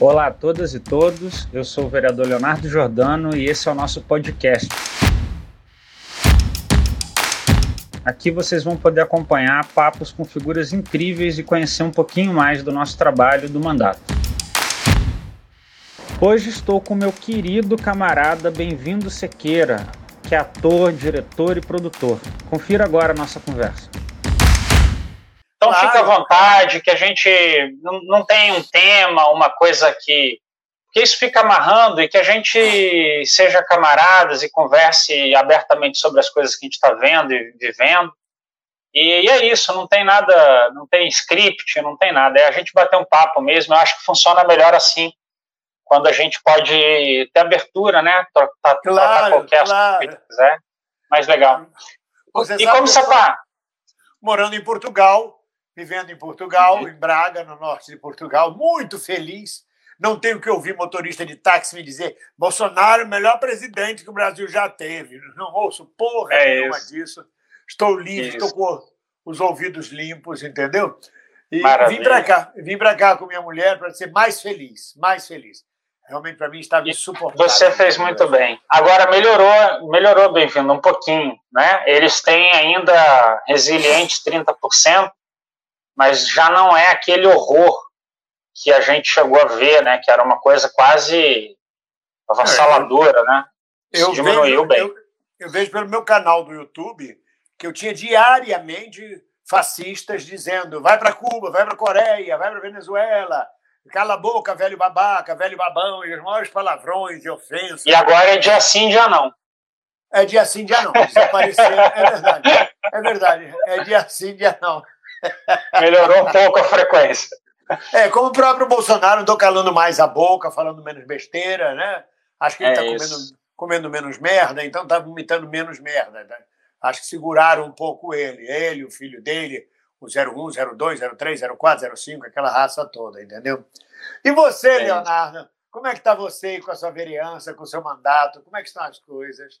Olá a todas e todos, eu sou o vereador Leonardo Jordano e esse é o nosso podcast. Aqui vocês vão poder acompanhar papos com figuras incríveis e conhecer um pouquinho mais do nosso trabalho do mandato. Hoje estou com meu querido camarada Bem-vindo Sequeira, que é ator, diretor e produtor. Confira agora a nossa conversa. Então claro. fica à vontade, que a gente não, não tem um tema, uma coisa que. Que isso fica amarrando e que a gente seja camaradas e converse abertamente sobre as coisas que a gente está vendo e vivendo. E, e, é isso, não tem nada, não tem script, não tem nada. É a gente bater um papo mesmo. Eu acho que funciona melhor assim, quando a gente pode ter abertura, né? Tratar, claro, qualquer claro. assunto que quiser. Mais legal. Você e como você está? Morando em Portugal, vivendo em Portugal, uhum. em Braga, no norte de Portugal, muito feliz. Não tenho que ouvir motorista de táxi me dizer Bolsonaro, o melhor presidente que o Brasil já teve. Não ouço porra é nenhuma isso. disso. Estou livre, estou com os ouvidos limpos, entendeu? E Maravilha. vim para cá, vim para cá com minha mulher para ser mais feliz, mais feliz. Realmente para mim estava insuportável. Você fez muito bem. Agora melhorou, melhorou, bem-vindo, um pouquinho, né? Eles têm ainda resiliente 30%, mas já não é aquele horror que a gente chegou a ver, né? Que era uma coisa quase avassaladora, né? Eu diminuiu vejo, bem. Eu, eu vejo pelo meu canal do YouTube que eu tinha diariamente fascistas dizendo vai para Cuba, vai para Coreia, vai para Venezuela, cala a boca, velho babaca, velho babão, e os maiores palavrões e ofensas. E agora é dia sim, dia não. É dia sim, dia não. Se aparecer, é verdade. É verdade. É dia sim, dia não. Melhorou um pouco a frequência. É, como o próprio Bolsonaro andou calando mais a boca, falando menos besteira, né? Acho que ele está é comendo, comendo menos merda, então está vomitando menos merda. Né? Acho que seguraram um pouco ele. Ele, o filho dele, o 01, 02, 03, 04, 05, aquela raça toda, entendeu? E você, é Leonardo? Como é que está você com a sua vereança, com o seu mandato? Como é que estão as coisas?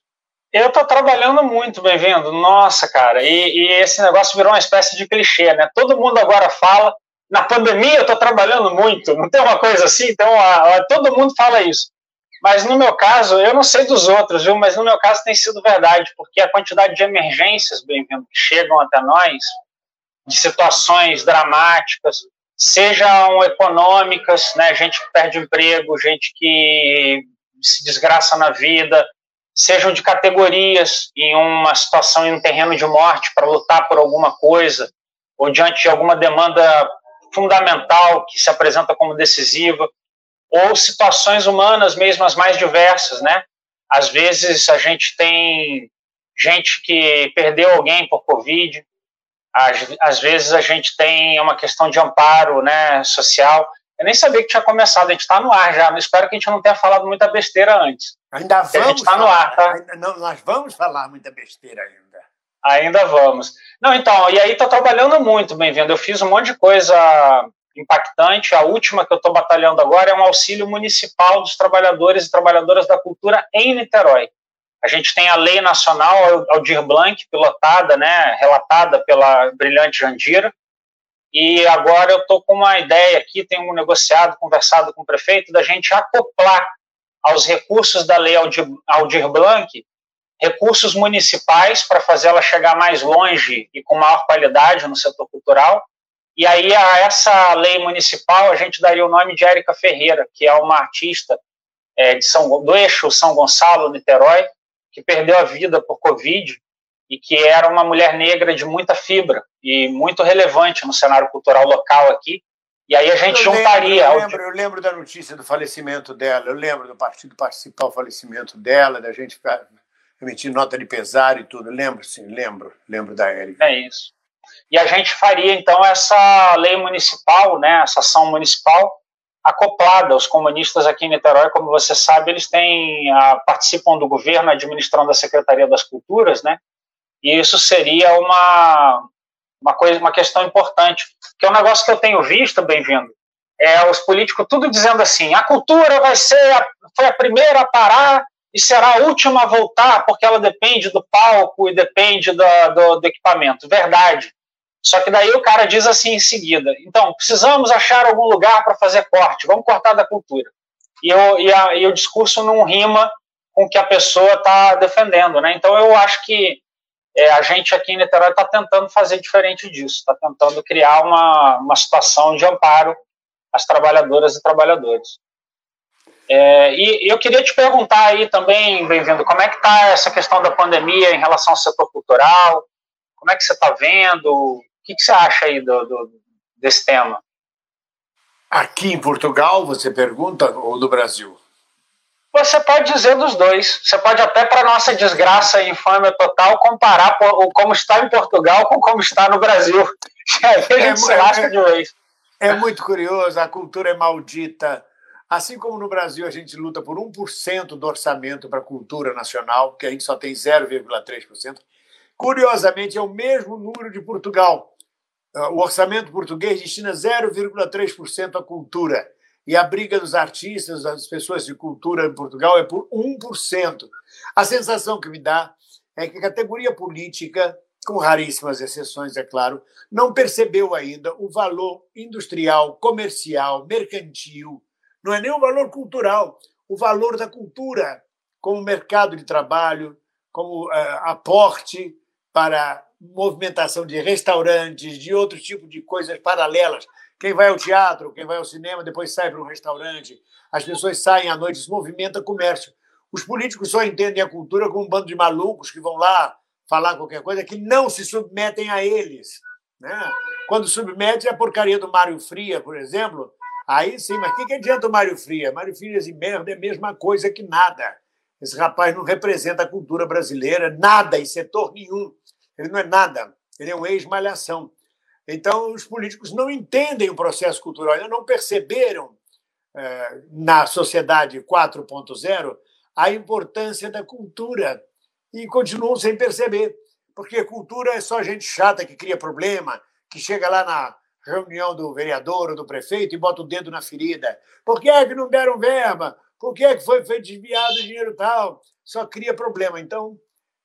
Eu estou trabalhando muito, bem-vindo. Nossa, cara, e, e, esse negócio virou uma espécie de clichê, né? Todo mundo agora fala, na pandemia eu estou trabalhando muito, não tem uma coisa assim? Então, a, a, todo mundo fala isso. Mas no meu caso, eu não sei dos outros, viu? Mas no meu caso tem sido verdade, porque a quantidade de emergências, bem-vindo, que chegam até nós, de situações dramáticas, sejam econômicas, né? Gente que perde emprego, gente que se desgraça na vida, sejam de categorias em uma situação em um terreno de morte para lutar por alguma coisa, ou diante de alguma demanda fundamental que se apresenta como decisiva, ou situações humanas mesmo as mais diversas, né? Às vezes a gente tem gente que perdeu alguém por Covid, às, às vezes a gente tem uma questão de amparo né, social. Eu nem sabia que tinha começado, a gente está no ar já, mas espero que a gente não tenha falado muita besteira antes. Ainda vamos. Está no ar, tá? Ainda, não, nós vamos falar muita besteira ainda. Ainda vamos. Não, então, e aí estou trabalhando muito, bem-vindo. Eu fiz um monte de coisa impactante. A última que eu estou batalhando agora é um auxílio municipal dos trabalhadores e trabalhadoras da cultura em Niterói. A gente tem a Lei Nacional Aldir Blanc, pilotada, né, relatada pela brilhante Jandira, e agora eu estou com uma ideia aqui, tenho negociado, conversado com o prefeito, da gente acoplar aos recursos da lei Aldir, Blanc recursos municipais para fazê-la chegar mais longe e com maior qualidade no setor cultural. E aí, a essa lei municipal, a gente daria o nome de Érica Ferreira, que é uma artista é, de São, do eixo São Gonçalo, Niterói, que perdeu a vida por Covid e que era uma mulher negra de muita fibra e muito relevante no cenário cultural local aqui. E aí a gente eu juntaria. Lembro, eu, lembro, eu lembro da notícia do falecimento dela, eu lembro do partido participar do falecimento dela, da gente emitir nota de pesar e tudo. Lembro, sim, lembro, lembro da Érica. É isso. E a gente faria então essa lei municipal, né, essa ação municipal acoplada. Os comunistas aqui em Niterói, como você sabe, eles têm a, participam do governo administrando a Secretaria das Culturas, né? E isso seria uma uma coisa, uma questão importante, que é um negócio que eu tenho visto, bem-vindo, é os políticos tudo dizendo assim: a cultura vai ser a, foi a primeira a parar e será a última a voltar, porque ela depende do palco e depende do, do, do equipamento. Verdade. Só que daí o cara diz assim em seguida: então, precisamos achar algum lugar para fazer corte, vamos cortar da cultura. E, eu, e, a, e o discurso não rima com o que a pessoa está defendendo. Né? Então, eu acho que é, a gente aqui em Niterói está tentando fazer diferente disso, está tentando criar uma, uma situação de amparo às trabalhadoras e trabalhadores. É, e, eu queria te perguntar aí também, bem-vindo, como é que está essa questão da pandemia em relação ao setor cultural? Como é que você está vendo? O que, que, você acha aí do, do, desse tema? Aqui em Portugal, você pergunta, ou no Brasil? Você pode dizer dos dois. Você pode até, para nossa desgraça e infâmia total, comparar como está em Portugal com como está no Brasil. Aí a gente é, se lasca é, de vez. É muito curioso, a cultura é maldita. Assim como no Brasil a gente luta por 1% do orçamento para a cultura nacional, que a gente só tem 0,3%, curiosamente é o mesmo número de Portugal. O orçamento português destina 0,3% à cultura. E a briga dos artistas, das pessoas de cultura em Portugal é por 1%. A sensação que me dá é que a categoria política, com raríssimas exceções, é claro, não percebeu ainda o valor industrial, comercial, mercantil, não é nem o valor cultural, o valor da cultura como mercado de trabalho, como uh, aporte para movimentação de restaurantes, de outro tipo de coisas paralelas quem vai ao teatro, quem vai ao cinema, depois sai para um restaurante. As pessoas saem à noite, se movimenta comércio. Os políticos só entendem a cultura como um bando de malucos que vão lá falar qualquer coisa, que não se submetem a eles. Né? Quando submete a porcaria do Mário Fria, por exemplo, aí sim, mas o que, que adianta o Mário Fria? Mário Fria e merda é a mesma coisa que nada. Esse rapaz não representa a cultura brasileira, nada, em setor nenhum. Ele não é nada. Ele é um ex-malhação. Então, os políticos não entendem o processo cultural, ainda não perceberam é, na sociedade 4.0 a importância da cultura e continuam sem perceber, porque cultura é só gente chata que cria problema, que chega lá na reunião do vereador ou do prefeito e bota o dedo na ferida. Por que é que não deram verba? Por que é que foi desviado o dinheiro tal? Só cria problema. Então,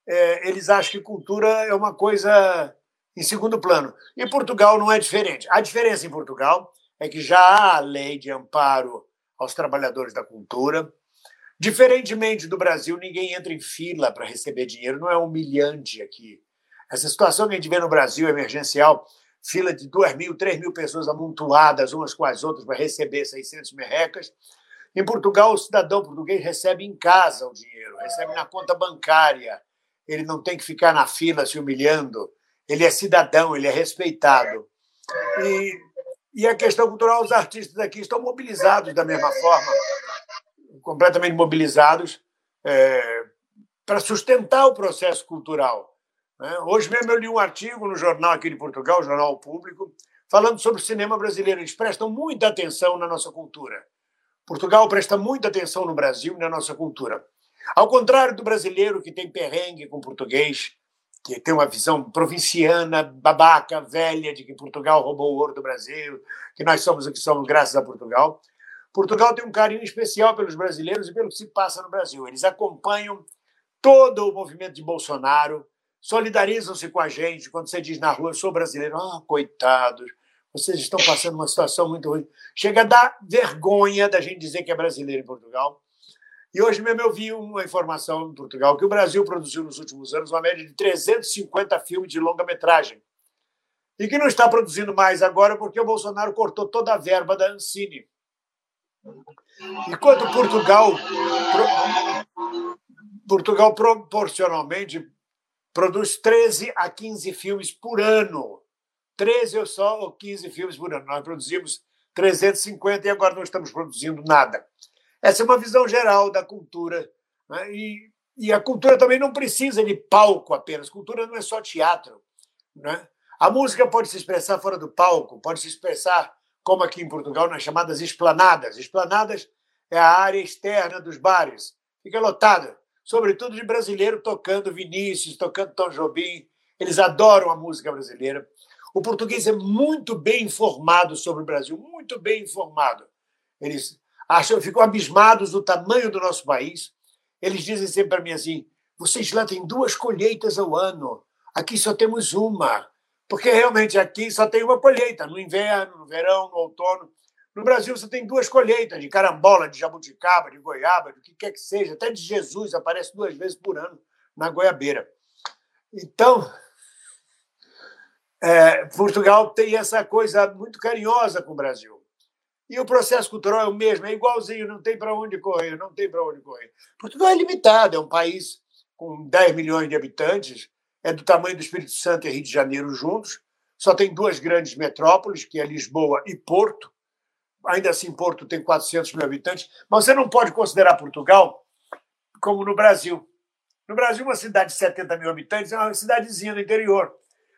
é, eles acham que cultura é uma coisa em segundo plano. E Portugal não é diferente. A diferença em Portugal é que já há a lei de amparo aos trabalhadores da cultura. Diferentemente do Brasil, ninguém entra em fila para receber dinheiro, não é humilhante aqui. Essa situação que a gente vê no Brasil, emergencial, fila de 2 mil, 3 mil pessoas amontoadas umas com as outras para receber 600 merrecas. Em Portugal, o cidadão português recebe em casa o dinheiro, recebe na conta bancária. Ele não tem que ficar na fila se humilhando ele é cidadão, ele é respeitado. E, e a questão cultural, os artistas aqui estão mobilizados da mesma forma, completamente mobilizados é, para sustentar o processo cultural. Né? Hoje mesmo eu li um artigo no jornal aqui de Portugal, o Jornal Público, falando sobre o cinema brasileiro. Eles prestam muita atenção na nossa cultura. Portugal presta muita atenção no Brasil e na nossa cultura. Ao contrário do brasileiro que tem perrengue com português, que tem uma visão provinciana, babaca, velha, de que Portugal roubou o ouro do Brasil, que nós somos o que somos graças a Portugal. Portugal tem um carinho especial pelos brasileiros e pelo que se passa no Brasil. Eles acompanham todo o movimento de Bolsonaro, solidarizam-se com a gente. Quando você diz na rua, eu sou brasileiro, ah, coitados, vocês estão passando uma situação muito ruim. Chega a dar vergonha da gente dizer que é brasileiro em Portugal. E hoje mesmo eu vi uma informação em Portugal que o Brasil produziu nos últimos anos uma média de 350 filmes de longa-metragem. E que não está produzindo mais agora porque o Bolsonaro cortou toda a verba da Ancine. Enquanto Portugal, Portugal proporcionalmente produz 13 a 15 filmes por ano. 13 ou só ou 15 filmes por ano. Nós produzimos 350 e agora não estamos produzindo nada. Essa é uma visão geral da cultura. Né? E, e a cultura também não precisa de palco apenas. Cultura não é só teatro. Né? A música pode se expressar fora do palco, pode se expressar, como aqui em Portugal, nas chamadas esplanadas. Esplanadas é a área externa dos bares. Fica lotada, sobretudo de brasileiro tocando Vinícius, tocando Tom Jobim. Eles adoram a música brasileira. O português é muito bem informado sobre o Brasil, muito bem informado. Eles acham, ficam abismados do tamanho do nosso país. Eles dizem sempre para mim assim: vocês lá têm duas colheitas ao ano, aqui só temos uma. Porque realmente aqui só tem uma colheita, no inverno, no verão, no outono. No Brasil você tem duas colheitas, de carambola, de jabuticaba, de goiaba, do que quer que seja, até de Jesus, aparece duas vezes por ano na goiabeira. Então, é, Portugal tem essa coisa muito carinhosa com o Brasil. E o processo cultural é o mesmo, é igualzinho, não tem para onde correr, não tem para onde correr. Portugal é limitado, é um país com 10 milhões de habitantes, é do tamanho do Espírito Santo e Rio de Janeiro juntos, só tem duas grandes metrópoles, que é Lisboa e Porto. Ainda assim, Porto tem 400 mil habitantes, mas você não pode considerar Portugal como no Brasil. No Brasil, uma cidade de 70 mil habitantes é uma cidadezinha do interior.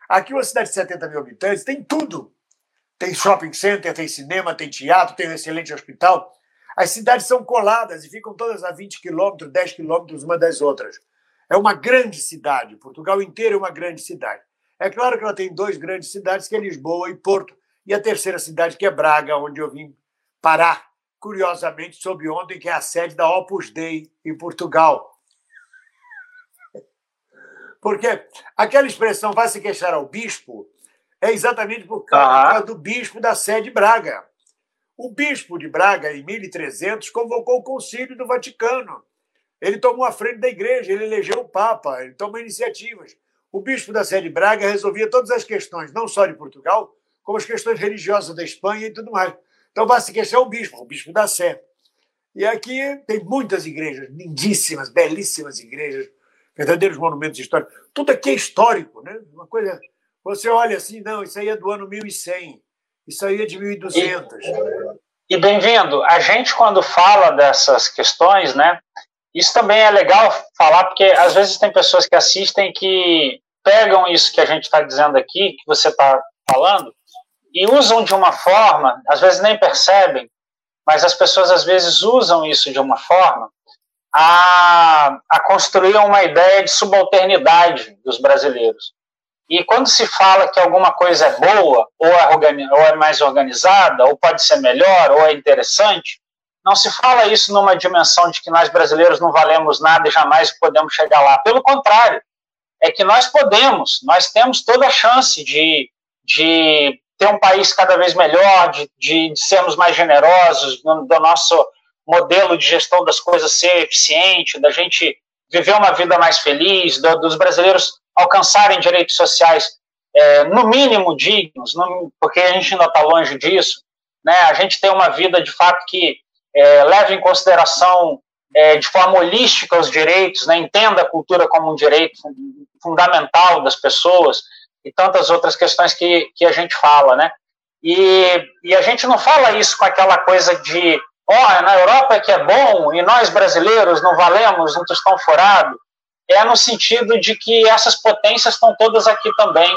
Aqui, uma cidade de 70 mil habitantes tem tudo. Tem shopping center, tem cinema, tem teatro, tem um excelente hospital. As cidades são coladas e ficam todas a 20 quilômetros, 10 quilômetros uma das outras. É uma grande cidade. Portugal inteiro é uma grande cidade. É claro que ela tem duas grandes cidades, que é Lisboa e Porto, e a terceira cidade, que é Braga, onde eu vim parar, curiosamente, sob ontem, que é a sede da Opus Dei em Portugal. Porque aquela expressão vai se queixar ao bispo é exatamente por causa do bispo da sede Braga. O bispo de Braga, em 1300, convocou o concílio do Vaticano. Ele tomou a frente da igreja, ele elegeu o Papa, ele tomou iniciativas. O bispo da sede Braga resolvia todas as questões, não só de Portugal, como as questões religiosas da Espanha e tudo mais. Então vai se queixar o bispo, o bispo da Sé. E aqui tem muitas igrejas, lindíssimas, belíssimas igrejas, verdadeiros monumentos históricos. Tudo aqui é histórico, né? Uma coisa você olha assim, não, isso aí é do ano 1100, isso aí é de 1200. E, e bem-vindo, a gente quando fala dessas questões, né, isso também é legal falar, porque às vezes tem pessoas que assistem que pegam isso que a gente está dizendo aqui, que você está falando, e usam de uma forma, às vezes nem percebem, mas as pessoas às vezes usam isso de uma forma a, a construir uma ideia de subalternidade dos brasileiros. E quando se fala que alguma coisa é boa, ou é, ou é mais organizada, ou pode ser melhor, ou é interessante, não se fala isso numa dimensão de que nós brasileiros não valemos nada e jamais podemos chegar lá. Pelo contrário, é que nós podemos, nós temos toda a chance de, de ter um país cada vez melhor, de, de, de sermos mais generosos, do, do nosso modelo de gestão das coisas ser eficiente, da gente viver uma vida mais feliz, do, dos brasileiros alcançarem direitos sociais é, no mínimo dignos, no, porque a gente ainda está longe disso, né? A gente tem uma vida de fato que é, leva em consideração é, de forma holística os direitos, né? Entenda a cultura como um direito fundamental das pessoas e tantas outras questões que, que a gente fala, né? E, e a gente não fala isso com aquela coisa de, ó, oh, na Europa é que é bom e nós brasileiros não valemos um tostão furado é no sentido de que essas potências estão todas aqui também.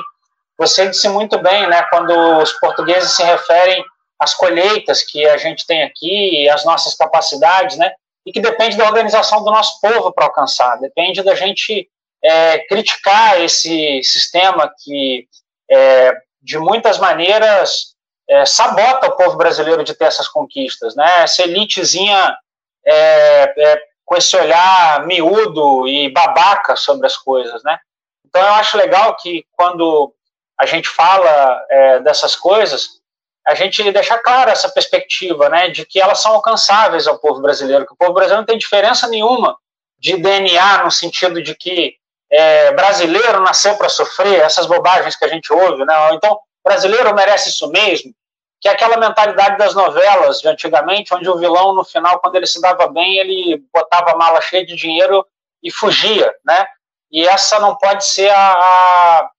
Você disse muito bem, né, quando os portugueses se referem às colheitas que a gente tem aqui, às nossas capacidades, né, e que depende da organização do nosso povo para alcançar, depende da gente é, criticar esse sistema que, é, de muitas maneiras, é, sabota o povo brasileiro de ter essas conquistas, né, essa elitezinha é, é, com esse olhar miúdo e babaca sobre as coisas, né? Então eu acho legal que quando a gente fala é, dessas coisas, a gente deixa clara essa perspectiva, né, de que elas são alcançáveis ao povo brasileiro, que o povo brasileiro não tem diferença nenhuma de DNA no sentido de que é, brasileiro nasceu para sofrer, essas bobagens que a gente ouve, né? Então, brasileiro merece isso mesmo que é aquela mentalidade das novelas de antigamente, onde o vilão, no final, quando ele se dava bem, ele botava a mala cheia de dinheiro e fugia, né? E essa não pode ser a,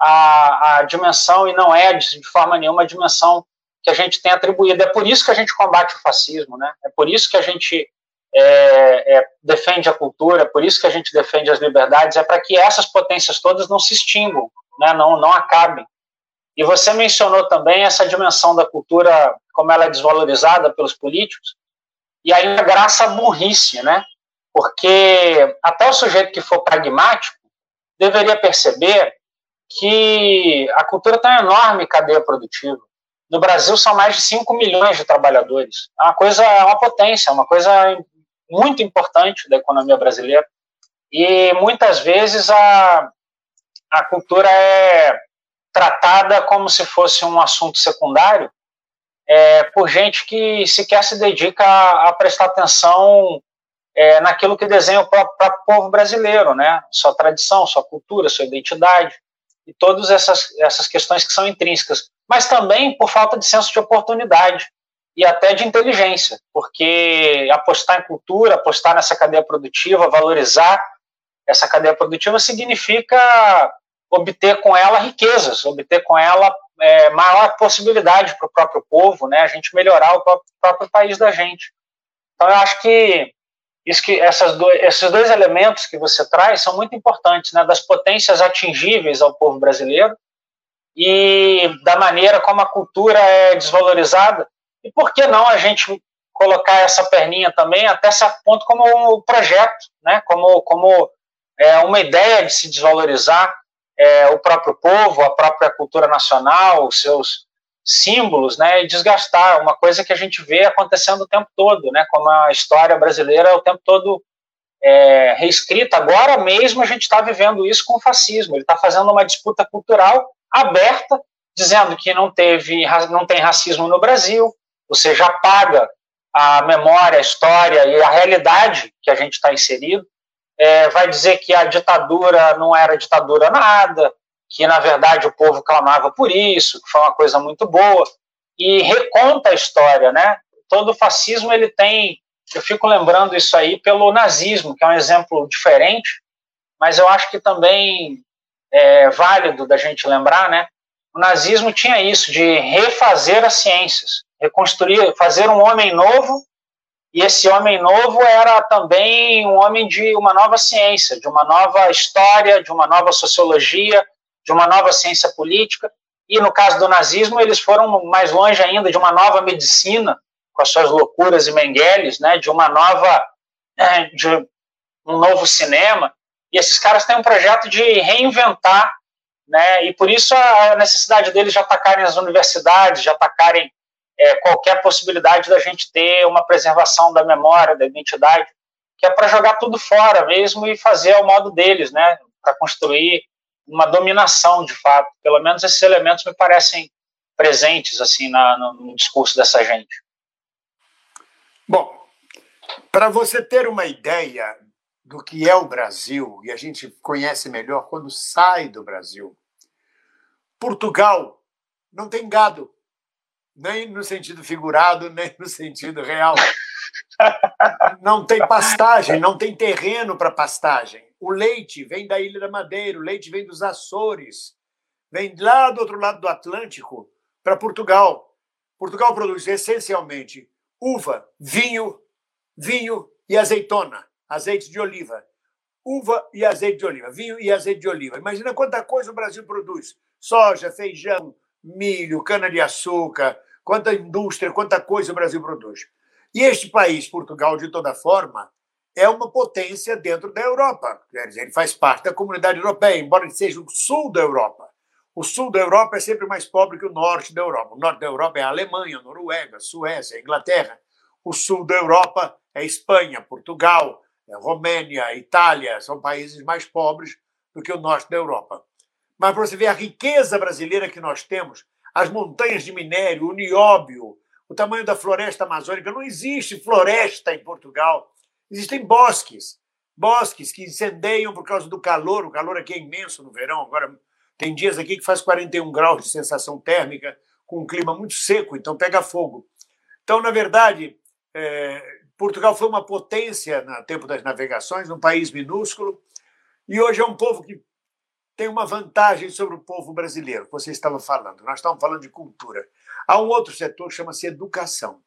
a, a dimensão, e não é, de, forma nenhuma, a dimensão que a gente tem atribuído. É por isso que a gente combate o fascismo, né? É por isso que a gente é, é, defende a cultura, é por isso que a gente defende as liberdades, é para que essas potências todas não se extinguam, né? não, não acabem. E você mencionou também essa dimensão da cultura, como ela é desvalorizada pelos políticos, e ainda graça à burrice, né? Porque até o sujeito que for pragmático deveria perceber que a cultura tem uma enorme cadeia produtiva. No Brasil são mais de 5 milhões de trabalhadores. É uma coisa, é uma potência, é uma coisa muito importante da economia brasileira. E muitas vezes a, a cultura é tratada como se fosse um assunto secundário é, por gente que sequer se dedica a, a prestar atenção é, naquilo que desenha o próprio, próprio, povo brasileiro, né? Sua tradição, sua cultura, sua identidade e todas essas, essas questões que são intrínsecas, mas também por falta de senso de oportunidade e até de inteligência, porque apostar em cultura, apostar nessa cadeia produtiva, valorizar essa cadeia produtiva significa obter com ela riquezas, obter com ela é, maior possibilidade para o próprio povo, né? A gente melhorar o próprio, próprio país da gente. Então, eu acho que isso que essas do, esses dois elementos que você traz são muito importantes, né? Das potências atingíveis ao povo brasileiro e da maneira como a cultura é desvalorizada. E por que não a gente colocar essa perninha também até certo ponto como um projeto, né? Como como é, uma ideia de se desvalorizar é, o próprio povo, a própria cultura nacional, os seus símbolos, né, e desgastar uma coisa que a gente vê acontecendo o tempo todo, né, como a história brasileira é o tempo todo é, reescrita. Agora mesmo a gente está vivendo isso com o fascismo. Ele está fazendo uma disputa cultural aberta, dizendo que não teve, não tem racismo no Brasil, ou seja, apaga a memória, a história e a realidade que a gente está inserido é, vai dizer que a ditadura não era ditadura nada, que na verdade o povo clamava por isso, que foi uma coisa muito boa, e reconta a história, né? Todo fascismo ele tem, eu fico lembrando isso aí pelo nazismo, que é um exemplo diferente, mas eu acho que também é válido da gente lembrar, né? O nazismo tinha isso de refazer as ciências, reconstruir, fazer um homem novo e esse homem novo era também um homem de uma nova ciência, de uma nova história, de uma nova sociologia, de uma nova ciência política. E no caso do nazismo, eles foram mais longe ainda de uma nova medicina, com as suas loucuras e mengueles, né, de uma nova, é, de um novo cinema. E esses caras têm um projeto de reinventar, né, e por isso a necessidade deles de atacarem as universidades, de atacarem é, qualquer possibilidade da gente ter uma preservação da memória, da identidade, que é para jogar tudo fora mesmo e fazer ao modo deles, né? Para construir uma dominação de fato. Pelo menos esses elementos me parecem presentes assim na, no, discurso dessa gente. Bom, para você ter uma ideia do que é o Brasil, e a gente conhece melhor quando sai do Brasil, Portugal não tem gado nem no sentido figurado, nem no sentido real. Não tem pastagem, não tem terreno para pastagem. O leite vem da Ilha da Madeira, o leite vem dos Açores, vem lá do outro lado do Atlântico para Portugal. Portugal produz essencialmente uva, vinho, vinho e azeitona, azeite de oliva. Uva e azeite de oliva, vinho e azeite de oliva. Imagina quanta coisa o Brasil produz: soja, feijão, milho, cana-de-açúcar, quanta indústria, quanta coisa o Brasil produz. E este país, Portugal, de toda forma, é uma potência dentro da Europa. Quer dizer, ele faz parte da comunidade europeia, embora ele seja o sul da Europa. O sul da Europa é sempre mais pobre que o norte da Europa. O norte da Europa é a Alemanha, a Noruega, a Suécia, a Inglaterra. O sul da Europa é Espanha, Portugal, a Romênia, Itália. São países mais pobres do que o norte da Europa. Mas para você ver a riqueza brasileira que nós temos, as montanhas de minério, o nióbio, o tamanho da floresta amazônica. Não existe floresta em Portugal. Existem bosques. Bosques que incendeiam por causa do calor. O calor aqui é imenso no verão. Agora, tem dias aqui que faz 41 graus de sensação térmica, com um clima muito seco, então pega fogo. Então, na verdade, é, Portugal foi uma potência no tempo das navegações, um país minúsculo, e hoje é um povo que tem uma vantagem sobre o povo brasileiro, que você estava falando. Nós estamos falando de cultura. Há um outro setor que chama-se educação.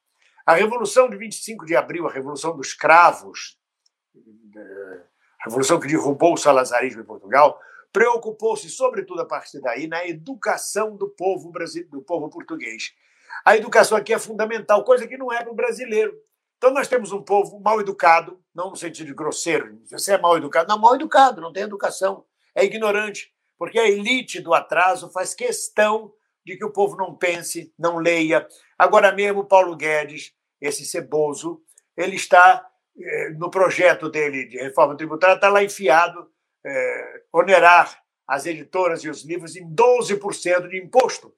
A Revolução de 25 de abril, a Revolução dos Cravos, a Revolução que derrubou o salazarismo em Portugal, preocupou-se, sobretudo a partir daí, na educação do povo do povo português. A educação aqui é fundamental, coisa que não é para o brasileiro. Então, nós temos um povo mal educado, não no sentido grosseiro, você é mal educado, não, mal educado, não tem educação é ignorante, porque a elite do atraso faz questão de que o povo não pense, não leia. Agora mesmo, Paulo Guedes, esse ceboso, ele está eh, no projeto dele de reforma tributária, está lá enfiado, eh, onerar as editoras e os livros em 12% de imposto.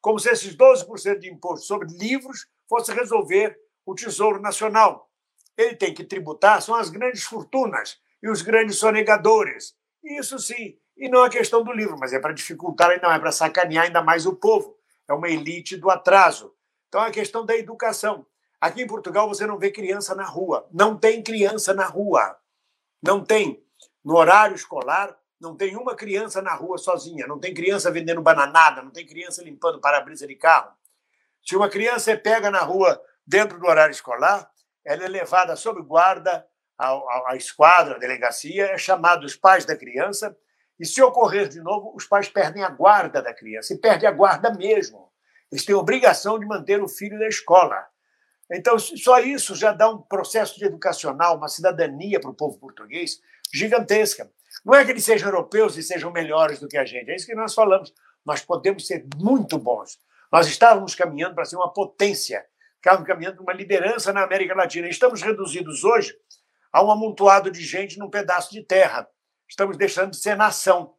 Como se esses 12% de imposto sobre livros fosse resolver o Tesouro Nacional. Ele tem que tributar, são as grandes fortunas e os grandes sonegadores. Isso sim, e não é questão do livro, mas é para dificultar, e não é para sacanear ainda mais o povo. É uma elite do atraso. Então é a questão da educação. Aqui em Portugal você não vê criança na rua. Não tem criança na rua. Não tem. No horário escolar, não tem uma criança na rua sozinha. Não tem criança vendendo bananada. Não tem criança limpando para-brisa de carro. Se uma criança é pega na rua dentro do horário escolar, ela é levada sob guarda à, à esquadra, à delegacia, é chamado os pais da criança, e se ocorrer de novo, os pais perdem a guarda da criança, e perde a guarda mesmo. Eles têm obrigação de manter o filho na escola. Então, só isso já dá um processo educacional, uma cidadania para o povo português gigantesca. Não é que eles sejam europeus e sejam melhores do que a gente, é isso que nós falamos. Nós podemos ser muito bons. Nós estávamos caminhando para ser uma potência, estávamos caminhando para uma liderança na América Latina. Estamos reduzidos hoje a um amontoado de gente num pedaço de terra. Estamos deixando de ser nação.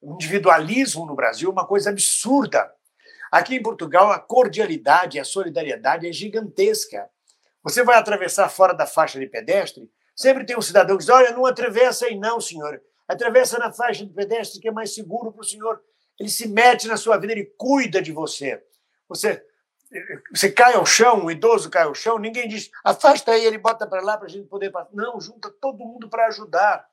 O individualismo no Brasil é uma coisa absurda. Aqui em Portugal, a cordialidade e a solidariedade é gigantesca. Você vai atravessar fora da faixa de pedestre, sempre tem um cidadão que diz: Olha, não atravessa aí, não, senhor. Atravessa na faixa de pedestre, que é mais seguro para o senhor. Ele se mete na sua vida, ele cuida de você. Você, você cai ao chão, um idoso cai ao chão, ninguém diz: afasta ele bota para lá para a gente poder passar. Não, junta todo mundo para ajudar.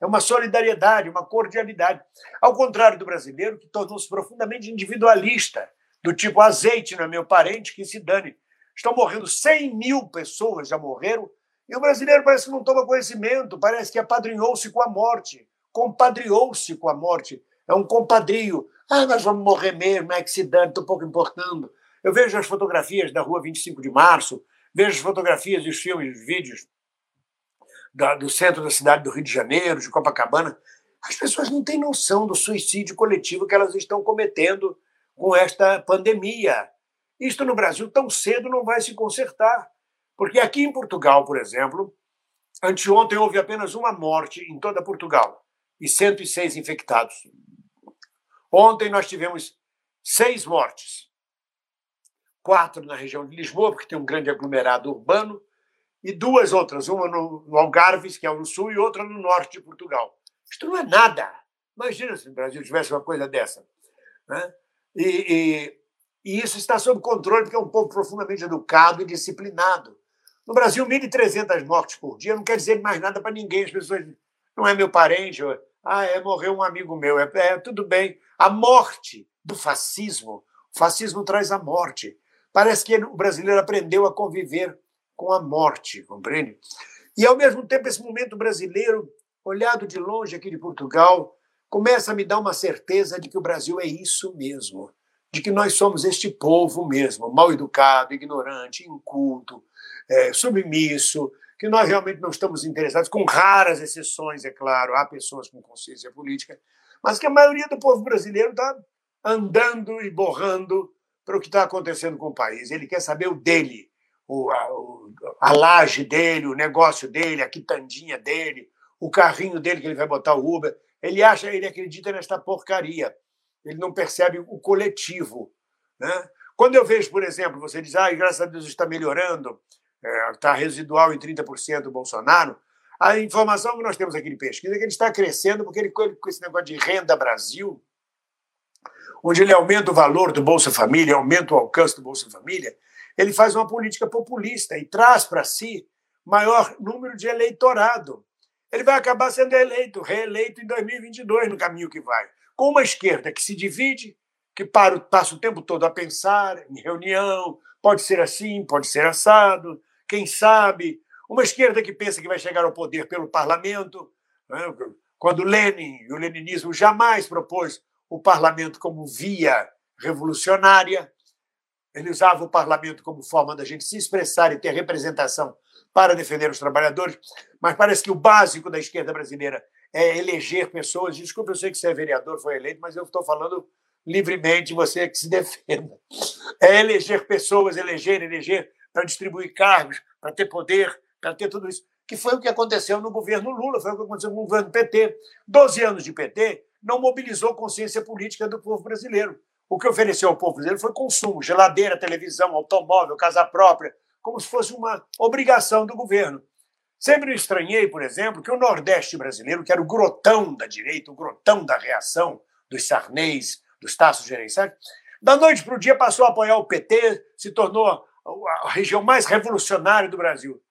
É uma solidariedade, uma cordialidade. Ao contrário do brasileiro, que tornou-se profundamente individualista, do tipo azeite não é meu parente, que se dane. Estão morrendo 100 mil pessoas, já morreram, e o brasileiro parece que não toma conhecimento, parece que apadrinhou-se com a morte, compadriou-se com a morte. É um compadrio. Ah, nós vamos morrer mesmo, é que se dane, estou pouco importando. Eu vejo as fotografias da rua 25 de março, vejo as fotografias, os filmes, os vídeos da, do centro da cidade do Rio de Janeiro, de Copacabana, as pessoas não têm noção do suicídio coletivo que elas estão cometendo com esta pandemia. Isto no Brasil tão cedo não vai se consertar. Porque aqui em Portugal, por exemplo, anteontem houve apenas uma morte em toda Portugal e 106 infectados. Ontem nós tivemos seis mortes. Quatro na região de Lisboa, porque tem um grande aglomerado urbano, e duas outras, uma no, Algarve, que é no sul, e outra no norte de Portugal. Isto não é nada. Imagina se o Brasil tivesse uma coisa dessa. Né? E, e, e, isso está sob controle, porque é um povo profundamente educado e disciplinado. No Brasil, 1.300 mortes por dia não quer dizer mais nada para ninguém. As pessoas não é meu parente, ah, é, morreu um amigo meu. É, é tudo bem. A morte do fascismo, o fascismo traz a morte. Parece que o brasileiro aprendeu a conviver com a morte, compreende? E, ao mesmo tempo, esse momento brasileiro, olhado de longe aqui de Portugal, começa a me dar uma certeza de que o Brasil é isso mesmo, de que nós somos este povo mesmo, mal educado, ignorante, inculto, é, submisso, que nós realmente não estamos interessados, com raras exceções, é claro, há pessoas com consciência política, mas que a maioria do povo brasileiro está andando e borrando para o que está acontecendo com o país. Ele quer saber o dele, o, a, a laje dele, o negócio dele, a quitandinha dele, o carrinho dele que ele vai botar o Uber. Ele acha, ele acredita nesta porcaria. Ele não percebe o coletivo. Né? Quando eu vejo, por exemplo, você diz, ah, graças a Deus está melhorando, está é, residual em 30% o Bolsonaro, a informação que nós temos aqui de pesquisa é que ele está crescendo porque ele, com esse negócio de renda Brasil, onde ele aumenta o valor do Bolsa Família, aumenta o alcance do Bolsa Família, ele faz uma política populista e traz para si maior número de eleitorado. Ele vai acabar sendo eleito, reeleito em 2022 no caminho que vai. Com uma esquerda que se divide, que para, passa o tempo todo a pensar em reunião, pode ser assim, pode ser assado, quem sabe. Uma esquerda que pensa que vai chegar ao poder pelo parlamento, né? quando Lenin e o leninismo jamais propôs o parlamento como via revolucionária, ele usava o parlamento como forma da gente se expressar e ter representação para defender os trabalhadores, mas parece que o básico da esquerda brasileira é eleger pessoas. Desculpe, eu sei que você é vereador, foi eleito, mas eu estou falando livremente, você é que se defenda. É eleger pessoas, eleger, eleger, para distribuir cargos, para ter poder, para ter tudo isso. que foi o que aconteceu no governo Lula, foi o que aconteceu no governo PT. Doze anos de PT não mobilizou consciência política do povo brasileiro. O que ofereceu ao povo brasileiro foi consumo, geladeira, televisão, automóvel, casa própria, como se fosse uma obrigação do governo. Sempre estranhei, por exemplo, que o Nordeste brasileiro, que era o grotão da direita, o grotão da reação dos Sarneys, dos Taços Gerenciais, da noite para o dia passou a apoiar o PT, se tornou a região mais revolucionária do Brasil.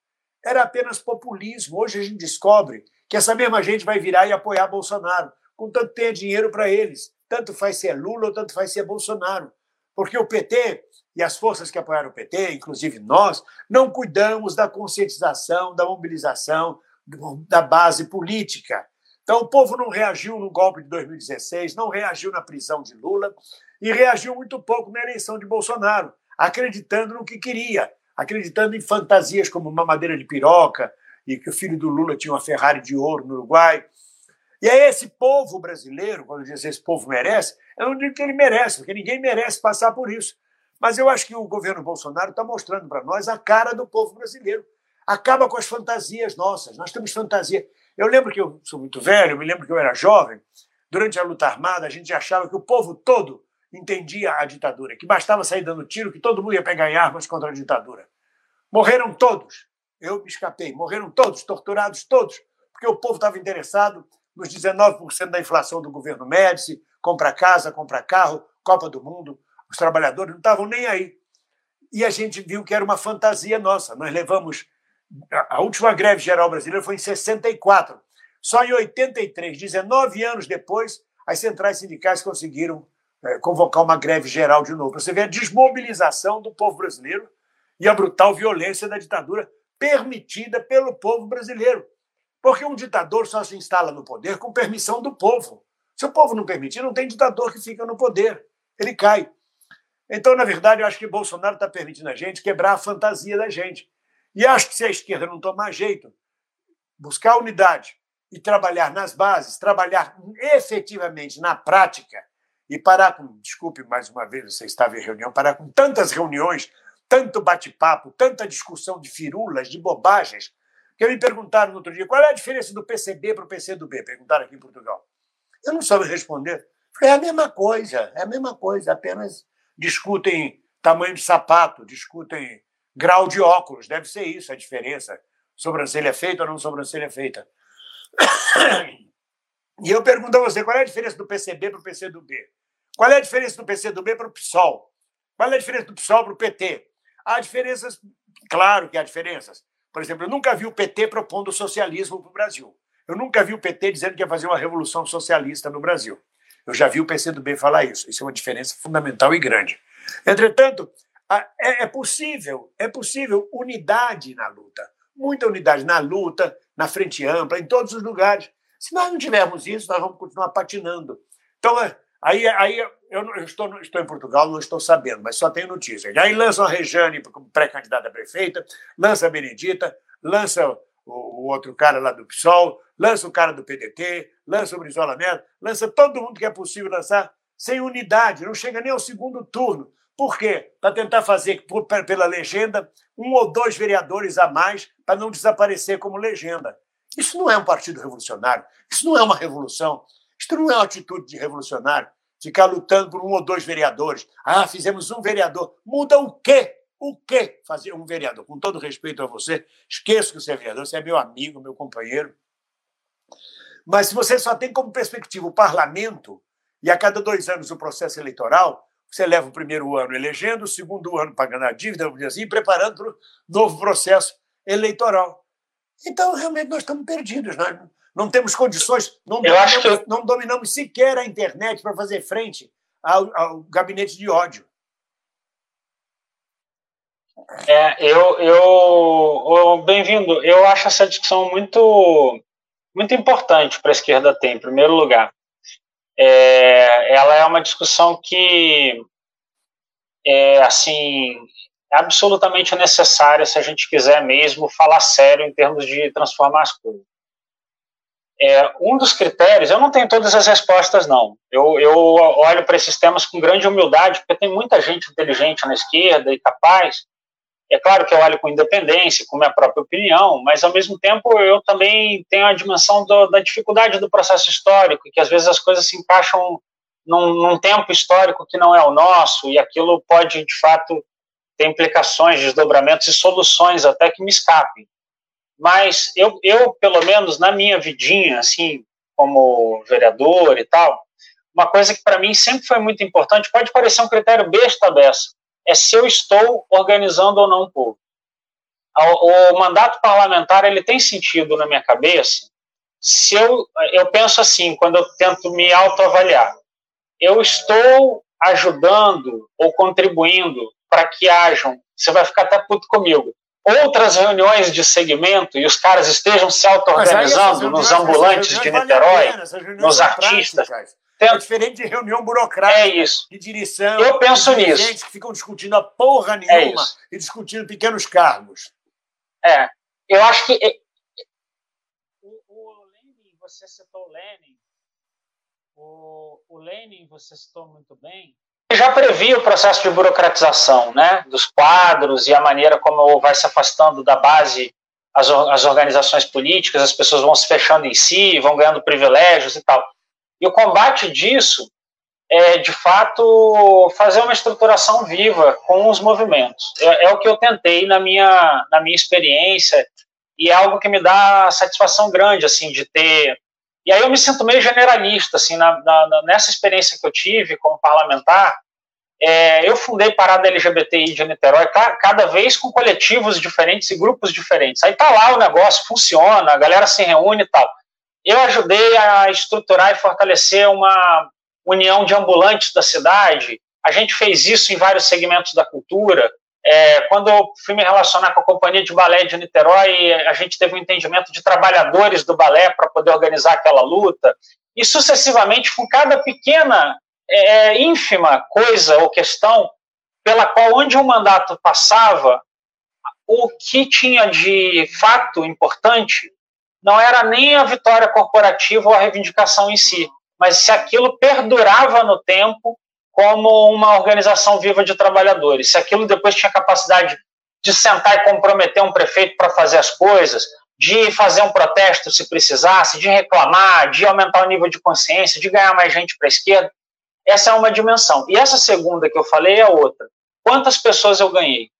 Era apenas populismo. Hoje a gente descobre que essa mesma gente vai virar e apoiar Bolsonaro, contanto tenha dinheiro para eles. Tanto faz ser Lula ou tanto faz ser Bolsonaro. Porque o PT e as forças que apoiaram o PT, inclusive nós, não cuidamos da conscientização, da mobilização, da base política. Então, o povo não reagiu no golpe de 2016, não reagiu na prisão de Lula e reagiu muito pouco na eleição de Bolsonaro, acreditando no que queria, acreditando em fantasias como uma madeira de piroca e que o filho do Lula tinha uma Ferrari de ouro no Uruguai. E é esse povo brasileiro, quando diz esse povo merece, eu não digo que ele merece, porque ninguém merece passar por isso. Mas eu acho que o governo Bolsonaro está mostrando para nós a cara do povo brasileiro. Acaba com as fantasias nossas. Nós temos fantasia. Eu lembro que eu sou muito velho, me lembro que eu era jovem. Durante a luta armada, a gente achava que o povo todo entendia a ditadura, que bastava sair dando tiro, que todo mundo ia pegar em armas contra a ditadura. Morreram todos. Eu me escapei. Morreram todos, torturados todos, porque o povo estava interessado nos 19% da inflação do governo Médici, compra casa, compra carro, Copa do Mundo. Os trabalhadores não estavam nem aí. E a gente viu que era uma fantasia nossa. Nós levamos. A última greve geral brasileira foi em 64. Só em 83, 19 anos depois, as centrais sindicais conseguiram convocar uma greve geral de novo. Você vê a desmobilização do povo brasileiro e a brutal violência da ditadura permitida pelo povo brasileiro. Porque um ditador só se instala no poder com permissão do povo. Se o povo não permitir, não tem ditador que fica no poder. Ele cai. Então, na verdade, eu acho que Bolsonaro está permitindo a gente quebrar a fantasia da gente. E acho que se a esquerda não tomar jeito, buscar unidade e trabalhar nas bases, trabalhar efetivamente na prática, e parar com, desculpe mais uma vez, você estava em reunião, parar com tantas reuniões, tanto bate-papo, tanta discussão de firulas, de bobagens, que me perguntaram no outro dia qual é a diferença do PCB para o PCdoB, perguntaram aqui em Portugal. Eu não soube responder. Falei, é a mesma coisa, é a mesma coisa, apenas discutem tamanho de sapato, discutem grau de óculos, deve ser isso a diferença. Sobrancelha feita ou não sobrancelha feita. E eu pergunto a você, qual é a diferença do PCB para o PCdoB? Qual é a diferença do PCdoB para o PSOL? Qual é a diferença do PSOL para o PT? Há diferenças, claro que há diferenças. Por exemplo, eu nunca vi o PT propondo socialismo para o Brasil. Eu nunca vi o PT dizendo que ia fazer uma revolução socialista no Brasil. Eu já vi o PCdoB falar isso. Isso é uma diferença fundamental e grande. Entretanto, é, é possível, é possível unidade na luta. Muita unidade na luta, na frente ampla, em todos os lugares. Se nós não tivermos isso, nós vamos continuar patinando. Então, é, aí, aí eu, não, eu estou, estou em Portugal, não estou sabendo, mas só tenho notícia. E aí lançam a Rejane como pré-candidata a prefeita, lança a Benedita, lança o, o, outro cara lá do PSOL, lança o cara do PDT, lança o Brizola lança todo mundo que é possível lançar sem unidade, não chega nem ao segundo turno. Por quê? Para tentar fazer, por, pela legenda, um ou dois vereadores a mais para não desaparecer como legenda. Isso não é um partido revolucionário, isso não é uma revolução, isso não é uma atitude de revolucionário. Ficar lutando por um ou dois vereadores. Ah, fizemos um vereador. Muda o quê? O que fazer um vereador? Com todo respeito a você, esqueço que você é vereador, você é meu amigo, meu companheiro. Mas se você só tem como perspectiva o parlamento, e a cada dois anos o processo eleitoral, você leva o primeiro ano elegendo, o segundo ano pagando a dívida, assim, preparando para o novo processo eleitoral. Então, realmente, nós estamos perdidos. Nós não temos condições, não dominamos, que... não dominamos sequer a internet para fazer frente ao, ao gabinete de ódio. É, eu, eu, bem-vindo. Eu acho essa discussão muito, muito importante para a esquerda ter, em primeiro lugar. É, ela é uma discussão que é assim absolutamente necessária se a gente quiser mesmo falar sério em termos de transformar as coisas. É, um dos critérios, eu não tenho todas as respostas, não. Eu, eu olho para esses temas com grande humildade, porque tem muita gente inteligente na esquerda e capaz, É claro que eu olho com independência, com minha própria opinião, mas ao mesmo tempo eu também tenho a dimensão do, da dificuldade do processo histórico, que às vezes as coisas se encaixam num, num, tempo histórico que não é o nosso, e aquilo pode, de fato, ter implicações, desdobramentos e soluções até que me escapem. Mas eu, eu pelo menos na minha vidinha, assim, como vereador e tal, uma coisa que para mim sempre foi muito importante, pode parecer um critério besta dessa, é se eu estou organizando ou não o povo. O, mandato parlamentar ele tem sentido na minha cabeça se eu, eu penso assim, quando eu tento me autoavaliar, eu estou ajudando ou contribuindo para que hajam, você vai ficar até puto comigo, outras reuniões de segmento e os caras estejam se auto-organizando nos ambulantes de Niterói, nos artistas. É diferente de reunião burocrática é isso. de direção. Eu penso nisso. Gente que ficam discutindo a porra é nenhuma é e discutindo pequenos cargos. É. Eu acho que. O, o Lenin, você citou o Lenin. O, o Lenin, você citou muito bem. Já previa o processo de burocratização né, dos quadros e a maneira como vai se afastando da base as, as organizações políticas, as pessoas vão se fechando em si, vão ganhando privilégios e tal. E o combate disso é, de fato, fazer uma estruturação viva com os movimentos. É, é, o que eu tentei na minha, na minha experiência e é algo que me dá satisfação grande, assim, de ter... E aí eu me sinto meio generalista, assim, na, na nessa experiência que eu tive como parlamentar, é, eu fundei Parada LGBTI de Niterói, cada vez com coletivos diferentes e grupos diferentes. Aí tá lá o negócio, funciona, a galera se reúne e tal eu ajudei a estruturar e fortalecer uma união de ambulantes da cidade. A gente fez isso em vários segmentos da cultura. É, quando eu fui me relacionar com a Companhia de Balé de Niterói, a gente teve um entendimento de trabalhadores do balé para poder organizar aquela luta. E sucessivamente, com cada pequena, é, é ínfima coisa ou questão pela qual, onde o mandato passava, o que tinha de fato importante não era nem a vitória corporativa ou a reivindicação em si, mas se aquilo perdurava no tempo como uma organização viva de trabalhadores, se aquilo depois tinha capacidade de sentar e comprometer um prefeito para fazer as coisas, de fazer um protesto se precisasse, de reclamar, de aumentar o nível de consciência, de ganhar mais gente para a esquerda, essa é uma dimensão. E essa segunda que eu falei é outra. Quantas pessoas eu ganhei?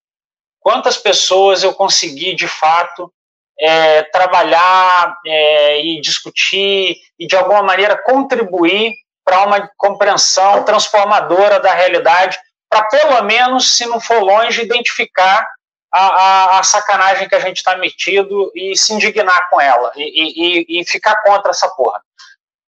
Quantas pessoas eu consegui, de fato, é, trabalhar é, e discutir e, de alguma maneira, contribuir para uma compreensão transformadora da realidade, para pelo menos, se não for longe, identificar a, a, a sacanagem que a gente está metido e se indignar com ela e, e, e, ficar contra essa porra.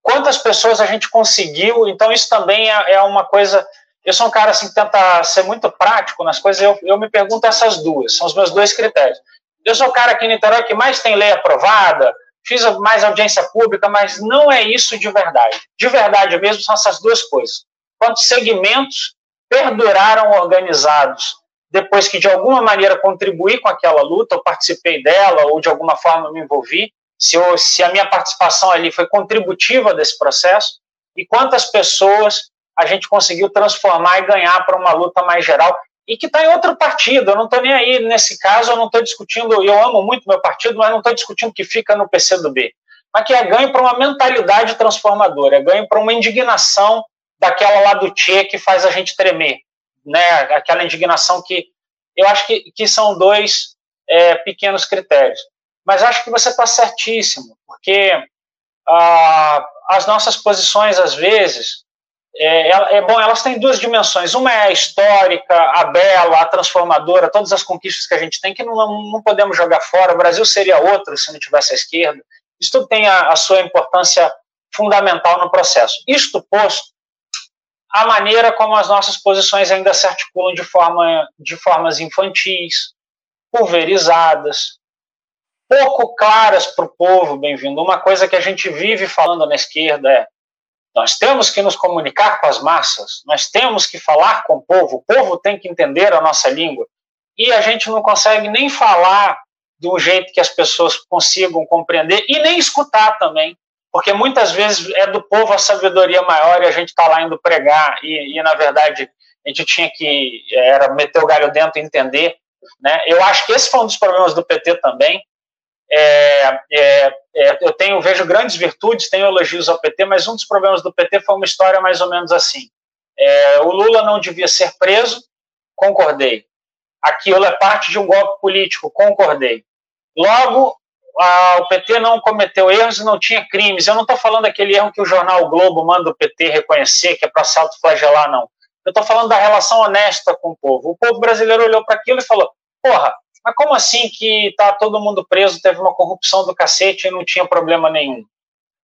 Quantas pessoas a gente conseguiu? Então, isso também é, é uma coisa. Eu sou um cara assim, que tenta ser muito prático nas coisas, eu, eu me pergunto essas duas, são os meus dois critérios eu sou o cara aqui em Niterói que mais tem lei aprovada, fiz mais audiência pública, mas não é isso de verdade. De verdade mesmo são essas duas coisas. Quantos segmentos perduraram organizados depois que de alguma maneira contribuí com aquela luta, ou participei dela, ou de alguma forma me envolvi, se, eu, se a minha participação ali foi contributiva desse processo, e quantas pessoas a gente conseguiu transformar e ganhar para uma luta mais geral e que está em outro partido. Eu não estou nem aí nesse caso, eu não estou discutindo, eu amo muito meu partido, mas não estou discutindo que fica no PCdoB. Mas que é ganho para uma mentalidade transformadora, é ganho para uma indignação daquela lá do Tchê que faz a gente tremer. Né? Aquela indignação que eu acho que, que são dois é, pequenos critérios. Mas acho que você está certíssimo, porque ah, as nossas posições, às vezes, é, é, bom, elas têm duas dimensões. Uma é a histórica, a bela, a transformadora, todas as conquistas que a gente tem, que não, não podemos jogar fora. O Brasil seria outro se não tivesse a esquerda. Isso tudo tem a, a sua importância fundamental no processo. Isto posto, a maneira como as nossas posições ainda se articulam de, forma, de formas infantis, pulverizadas, pouco claras para o povo, bem-vindo. Uma coisa que a gente vive falando na esquerda é nós temos que nos comunicar com as massas, nós temos que falar com o povo, o povo tem que entender a nossa língua. E a gente não consegue nem falar de um jeito que as pessoas consigam compreender e nem escutar também, porque muitas vezes é do povo a sabedoria maior e a gente está lá indo pregar e, e, na verdade, a gente tinha que era meter o galho dentro e entender. Né? Eu acho que esse foi um dos problemas do PT também. É, é, é, eu tenho vejo grandes virtudes, tenho elogios ao PT, mas um dos problemas do PT foi uma história mais ou menos assim. É, o Lula não devia ser preso, concordei. Aquilo é parte de um golpe político, concordei. Logo, a, o PT não cometeu erros e não tinha crimes. Eu não estou falando daquele erro que o jornal o Globo manda o PT reconhecer, que é para se autoflagelar, não. Eu estou falando da relação honesta com o povo. O povo brasileiro olhou para aquilo e falou: porra, mas como assim que tá todo mundo preso, teve uma corrupção do cacete e não tinha problema nenhum?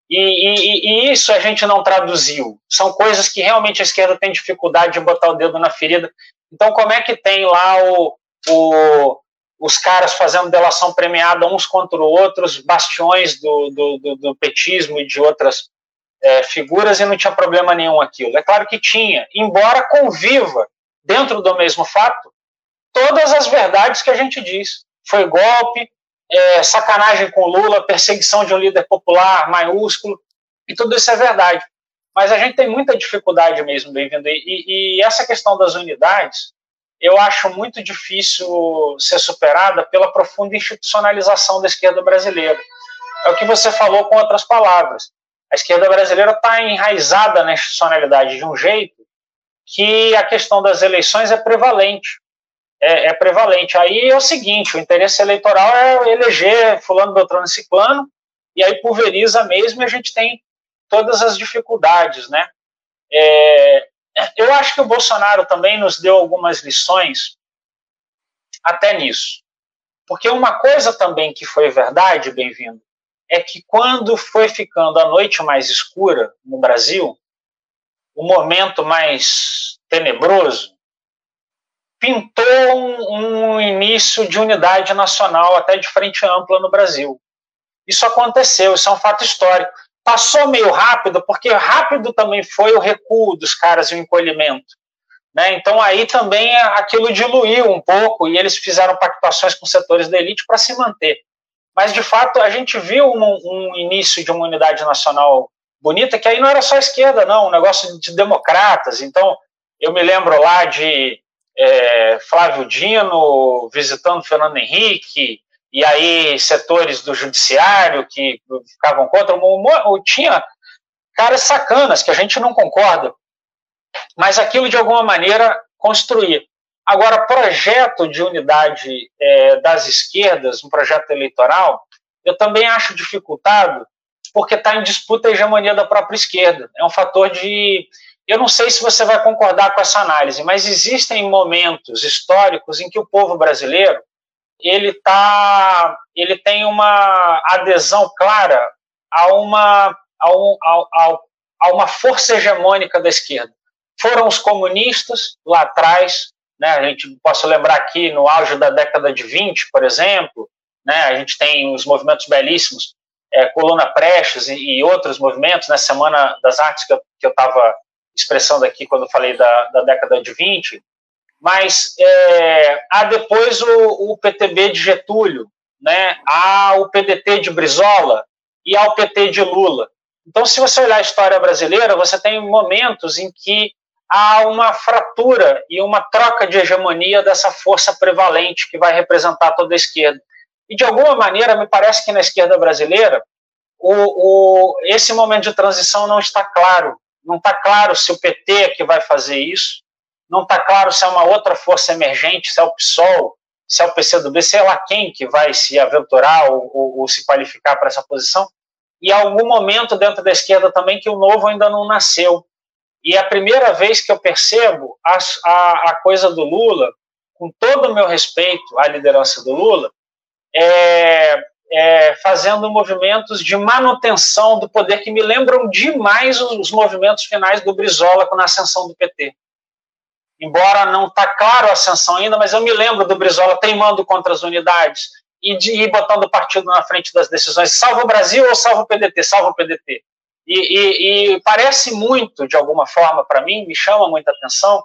E, e, e, isso a gente não traduziu. São coisas que realmente a esquerda tem dificuldade de botar o dedo na ferida. Então, como é que tem lá o, o, os caras fazendo delação premiada uns contra outros, bastiões do, do, do, do petismo e de outras é, figuras, e não tinha problema nenhum aquilo? É claro que tinha, embora conviva dentro do mesmo fato todas as verdades que a gente diz. Foi golpe, é, sacanagem com Lula, perseguição de um líder popular maiúsculo, e tudo isso é verdade. Mas a gente tem muita dificuldade mesmo, bem-vindo. E, e, essa questão das unidades, eu acho muito difícil ser superada pela profunda institucionalização da esquerda brasileira. É o que você falou com outras palavras. A esquerda brasileira está enraizada na institucionalidade de um jeito que a questão das eleições é prevalente é, é, prevalente. Aí é o seguinte: o interesse eleitoral é eleger Fulano, Beltrano e Ciclano, e aí pulveriza mesmo e a gente tem todas as dificuldades, né? É, eu acho que o Bolsonaro também nos deu algumas lições até nisso. Porque uma coisa também que foi verdade, bem-vindo, é que quando foi ficando a noite mais escura no Brasil, o momento mais tenebroso, pintou um, um, início de unidade nacional, até de frente ampla no Brasil. Isso aconteceu, isso é um fato histórico. Passou meio rápido, porque rápido também foi o recuo dos caras e o encolhimento. Né? Então aí também aquilo diluiu um pouco e eles fizeram pactuações com setores da elite para se manter. Mas de fato a gente viu um, um, início de uma unidade nacional bonita, que aí não era só esquerda, não, um negócio de democratas. Então eu me lembro lá de é, Flávio Dino visitando Fernando Henrique, e aí setores do judiciário que ficavam contra, ou tinha caras sacanas que a gente não concorda, mas aquilo de alguma maneira construía. Agora, projeto de unidade é, das esquerdas, um projeto eleitoral, eu também acho dificultado, porque está em disputa a hegemonia da própria esquerda. É um fator de eu não sei se você vai concordar com essa análise, mas existem momentos históricos em que o povo brasileiro ele tá, ele tem uma adesão clara a uma a, um, a, a uma força hegemônica da esquerda. Foram os comunistas lá atrás, né? A gente posso lembrar aqui no auge da década de 20, por exemplo, né? A gente tem os movimentos belíssimos, é, Coluna Prestes e, e, outros movimentos, na né? Semana das Artes que eu estava expressão daqui quando falei da, da década de 20, mas é, há depois o, o, PTB de Getúlio, né? há o PDT de Brizola e há o PT de Lula. Então, se você olhar a história brasileira, você tem momentos em que há uma fratura e uma troca de hegemonia dessa força prevalente que vai representar toda a esquerda. E, de alguma maneira, me parece que na esquerda brasileira, o, o, esse momento de transição não está claro. Não está claro se o PT é que vai fazer isso, não está claro se é uma outra força emergente, se é o PSOL, se é o PCdoB, sei lá quem que vai se aventurar ou, ou, ou se qualificar para essa posição. E há algum momento dentro da esquerda também que o novo ainda não nasceu. E é a primeira vez que eu percebo a, a, a coisa do Lula, com todo o meu respeito à liderança do Lula, é, é, fazendo movimentos de manutenção do poder que me lembram demais os, movimentos finais do Brizola com a ascensão do PT. Embora não está claro a ascensão ainda, mas eu me lembro do Brizola teimando contra as unidades e de ir botando o partido na frente das decisões. Salva o Brasil ou salva o PDT? Salva o PDT. E, e, e parece muito, de alguma forma, para mim, me chama muita atenção,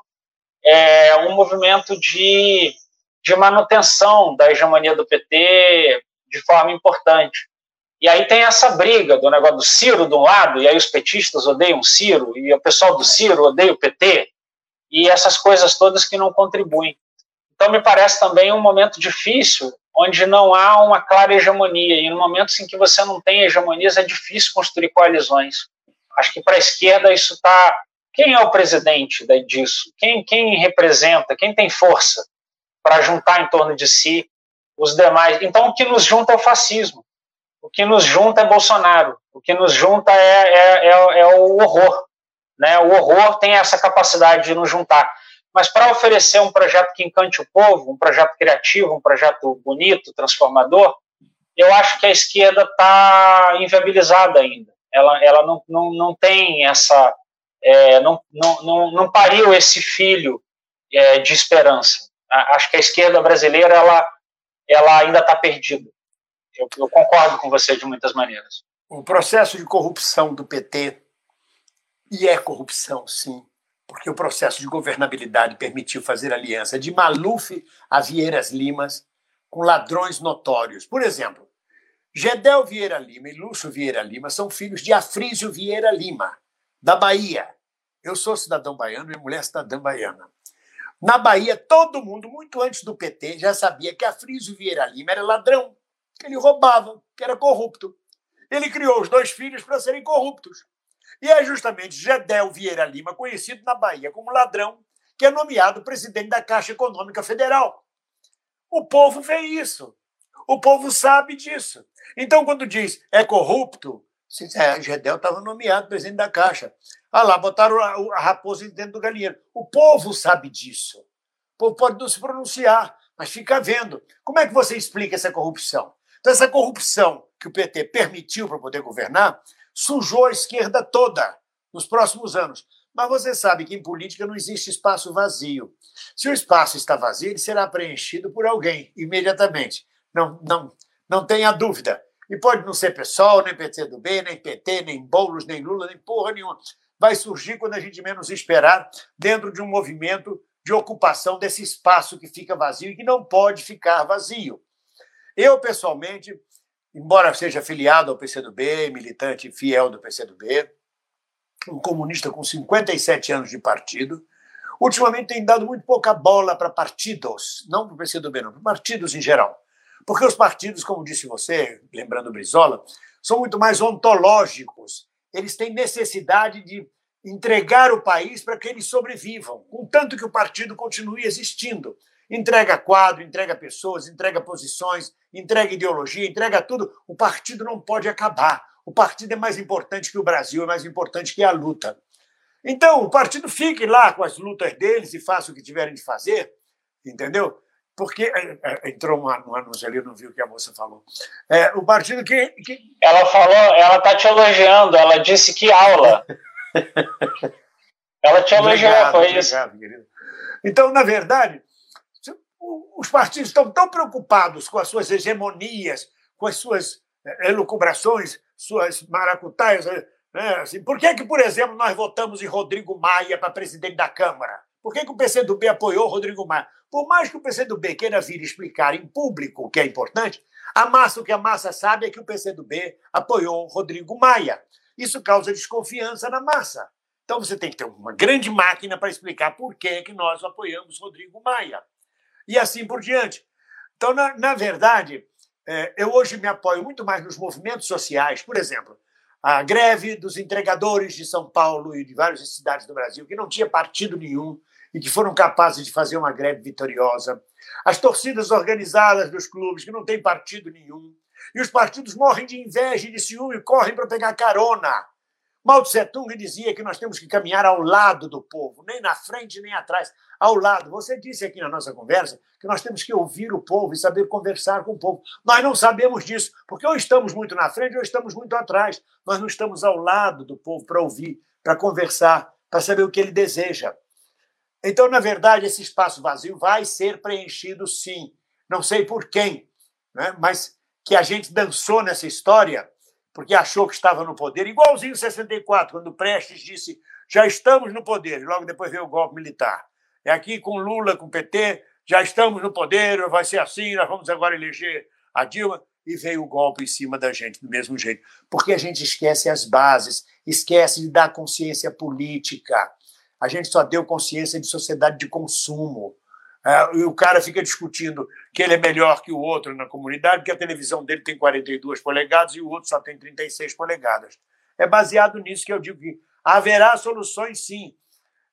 é um movimento de, de manutenção da hegemonia do PT de forma importante. E aí tem essa briga do negócio do Ciro de um lado, e aí os petistas odeiam Ciro, e o pessoal do Ciro odeia o PT, e essas coisas todas que não contribuem. Então Então, me parece também um momento difícil, onde não há uma clara hegemonia. E no momento em que você não tem hegemonias, é difícil construir coalizões. Acho que para a esquerda isso está. Quem é o presidente disso? Quem, quem representa? Quem tem força para juntar em torno de si os demais? Então, o que nos junta é o fascismo. O que nos junta é Bolsonaro. O que nos junta é, é, é, é o horror. Né? O horror tem essa capacidade de nos juntar. Mas para oferecer um projeto que encante o povo, um projeto criativo, um projeto bonito, transformador, eu acho que a esquerda está inviabilizada ainda. Ela, ela não, não, não tem essa. É, não, não, não, não pariu esse filho é, de esperança. Acho que a esquerda brasileira ela, ela ainda está perdida. Eu, eu concordo com você de muitas maneiras. O processo de corrupção do PT, e é corrupção, sim, porque o processo de governabilidade permitiu fazer aliança de Maluf a Vieiras Limas com ladrões notórios. Por exemplo, Gedel Vieira Lima e Lúcio Vieira Lima são filhos de Afrísio Vieira Lima, da Bahia. Eu sou cidadão baiano e mulher cidadã baiana. Na Bahia, todo mundo, muito antes do PT, já sabia que Afrísio Vieira Lima era ladrão, que ele roubava, que era corrupto. Ele criou os dois filhos para serem corruptos. E é justamente Gedel Vieira Lima, conhecido na Bahia como ladrão, que é nomeado presidente da Caixa Econômica Federal. O povo vê isso. O povo sabe disso. Então, quando diz é corrupto, é, Gedel estava nomeado presidente da Caixa. Ah lá, botaram a, a raposa dentro do galinheiro. O povo sabe disso. O povo pode não se pronunciar, mas fica vendo. Como é que você explica essa corrupção? Então, essa corrupção que o PT permitiu para poder governar sujou a esquerda toda nos próximos anos. Mas você sabe que em política não existe espaço vazio. Se o espaço está vazio, ele será preenchido por alguém imediatamente. Não, não, não tenha dúvida. E pode não ser PSOL, nem PCdoB, nem PT, nem Boulos, nem Lula, nem porra nenhuma. Vai surgir quando a gente menos esperar, dentro de um movimento de ocupação desse espaço que fica vazio e que não pode ficar vazio. Eu, pessoalmente, embora seja afiliado ao PCdoB, militante fiel do PCdoB, um comunista com 57 anos de partido, ultimamente tem dado muito pouca bola para partidos, não para o PCdoB, não, para partidos em geral. Porque os partidos, como disse você, lembrando Brizola, são muito mais ontológicos. Eles têm necessidade de entregar o país para que eles sobrevivam, contanto que o partido continue existindo entrega quadro, entrega pessoas, entrega posições, entrega ideologia, entrega tudo. O partido não pode acabar. O partido é mais importante que o Brasil, é mais importante que a luta. Então, o partido fique lá com as lutas deles e faça o que tiverem de fazer, entendeu? Porque é, é, entrou um, anúncio ali, não viu o que a moça falou. É, o partido que, que. Ela falou, ela está te elogiando, ela disse que aula. ela te elogiou, obrigado, foi obrigado, isso. Querido. Então, na verdade, os partidos estão tão preocupados com as suas hegemonias, com as suas eh, elucubrações, suas maracutaias. Né? Assim, por que, que, por exemplo, nós votamos em Rodrigo Maia para presidente da Câmara? Por que, que o PCdoB apoiou Rodrigo Maia? Por mais que o PCdoB queira vir explicar em público o que é importante, a massa, o que a massa sabe é que o PCdoB apoiou Rodrigo Maia. Isso causa desconfiança na massa. Então você tem que ter uma grande máquina para explicar por que, que nós apoiamos Rodrigo Maia e assim por diante. Então, na, na verdade, é, eu hoje me apoio muito mais nos movimentos sociais. Por exemplo, a greve dos entregadores de São Paulo e de várias cidades do Brasil, que não tinha partido nenhum e que foram capazes de fazer uma greve vitoriosa. As torcidas organizadas dos clubes, que não têm partido nenhum. E os partidos morrem de inveja e de ciúme correm para pegar carona Mao Tse Tung dizia que nós temos que caminhar ao lado do povo, nem na frente nem atrás, ao lado. Você disse aqui na nossa conversa que nós temos que ouvir o povo e saber conversar com o povo. Nós não sabemos disso, porque ou estamos muito na frente ou estamos muito atrás. Nós não estamos ao lado do povo para ouvir, para conversar, para saber o que ele deseja. Então, na verdade, esse espaço vazio vai ser preenchido sim. Não sei por quem, né? mas que a gente dançou nessa história porque achou que estava no poder, igualzinho em 64, quando Prestes disse já estamos no poder, e logo depois veio o golpe militar. É aqui com Lula, com PT, já estamos no poder, vai ser assim, nós vamos agora eleger a Dilma, e veio o golpe em cima da gente do mesmo jeito. Porque a gente esquece as bases, esquece de dar consciência política. A gente só deu consciência de sociedade de consumo. É, e o cara fica discutindo que ele é melhor que o outro na comunidade, porque a televisão dele tem 42 polegadas e o outro só tem 36 polegadas. É baseado nisso que eu digo que haverá soluções, sim,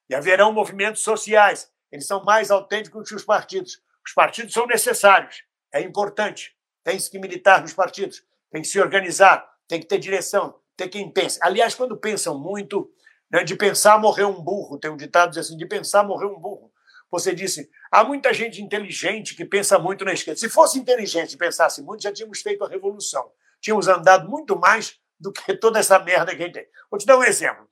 e haverão movimentos sociais. Eles são mais autênticos que os partidos. Os partidos são necessários, é importante. Tem que militar nos partidos, tem que se organizar, tem que ter direção, tem quem pense. Aliás, quando pensam muito, né, de pensar morreu um burro, tem um ditado assim, de pensar morreu um burro. Você disse, há muita gente inteligente que pensa muito na esquerda. Se fosse inteligente e pensasse muito, já tínhamos feito a revolução. Tínhamos andado muito mais do que toda essa merda que a gente tem. Vou te dar um exemplo.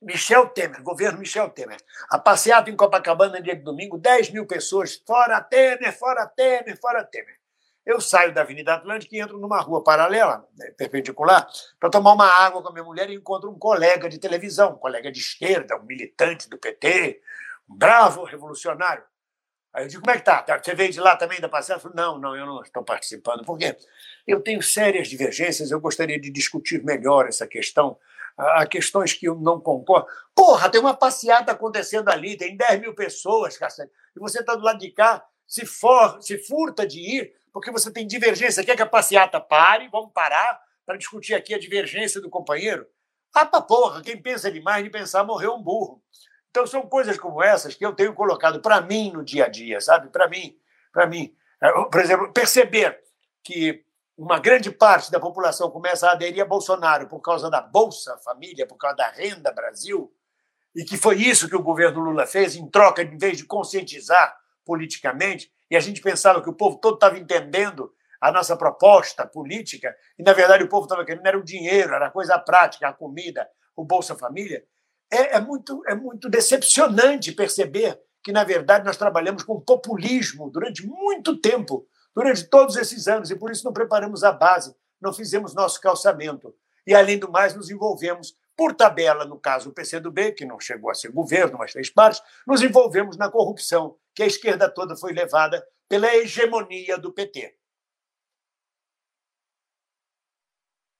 Michel Temer, governo Michel Temer. A passeata em Copacabana, dia de domingo, 10 mil pessoas, fora Temer, fora Temer, fora Temer. Eu saio da Avenida Atlântica e entro numa rua paralela, né, perpendicular, para tomar uma água com a minha mulher e encontro um colega de televisão, um colega de esquerda, um militante do PT, um bravo revolucionário. Aí eu digo, como é que tá? tá você veio de lá também da passeata? Eu não, não, eu não estou participando. Por quê? Eu tenho sérias divergências, eu gostaria de discutir melhor essa questão a questões que eu não concordo. Porra, tem uma passeata acontecendo ali, tem 10 mil pessoas, cacete, e você está do lado de cá, se, for, se furta de ir, porque você tem divergência. Quer que a passeata pare? Vamos parar para discutir aqui a divergência do companheiro? Ah, pra porra, quem pensa demais de pensar morreu um burro. Então são coisas como essas que eu tenho colocado para mim no dia a dia, sabe? Para mim, para mim. Por exemplo, perceber que uma grande parte da população começa a aderir a Bolsonaro por causa da Bolsa Família, por causa da Renda Brasil, e que foi isso que o governo Lula fez, em troca, em vez de conscientizar politicamente, e a gente pensava que o povo todo estava entendendo a nossa proposta política, e na verdade o povo estava querendo era o dinheiro, era a coisa prática, a comida, o Bolsa Família. É, é, muito, é muito decepcionante perceber que, na verdade, nós trabalhamos com populismo durante muito tempo durante todos esses anos e por isso não preparamos a base, não fizemos nosso calçamento. E, além do mais, nos envolvemos, por tabela, no caso o PCdoB, que não chegou a ser governo, mas fez parte, nos envolvemos na corrupção, que a esquerda toda foi levada pela hegemonia do PT.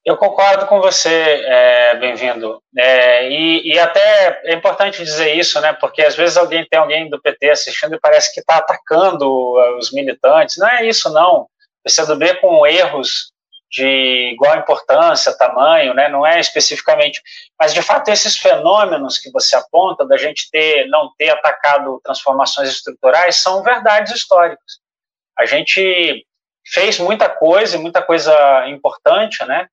Eu concordo com você, é, bem-vindo. É, e, e, até é importante dizer isso, né? Porque às vezes alguém tem alguém do PT assistindo e parece que está atacando uh, os militantes. Não é isso, não. O PCdoB com erros de igual importância, tamanho, né? Não é especificamente, mas de fato esses fenômenos que você aponta da gente ter não ter atacado transformações estruturais são verdades históricas. A gente fez muita coisa, muita coisa importante, né?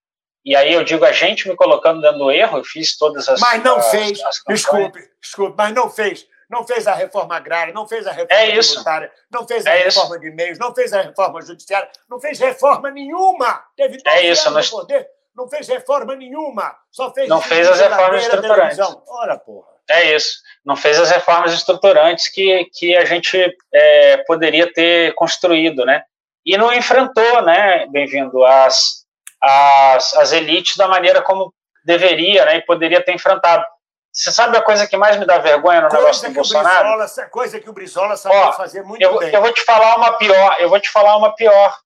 E aí eu digo a gente me colocando dando erro, eu fiz todas as. Mas não as, fez, as desculpe, desculpe, mas não fez. Não fez a reforma agrária, não fez a reforma é tributária, não fez a é reforma isso. de meios, não fez a reforma judiciária, não fez reforma nenhuma. Teve é isso, nós... poder, não fez reforma nenhuma, só fez. Não fez as reformas estruturantes. Ora, porra. É isso. Não fez as reformas estruturantes que, que a gente é, poderia ter construído, né? E não enfrentou, né, bem-vindo, as, as, as elites da maneira como deveria né, e poderia ter enfrentado. Você sabe a coisa que mais me dá vergonha no coisa negócio do Bolsonaro? Brizola, coisa que o Brizola sabe fazer muito eu, bem. Eu vou te falar uma pior. Eu vou te falar uma pior.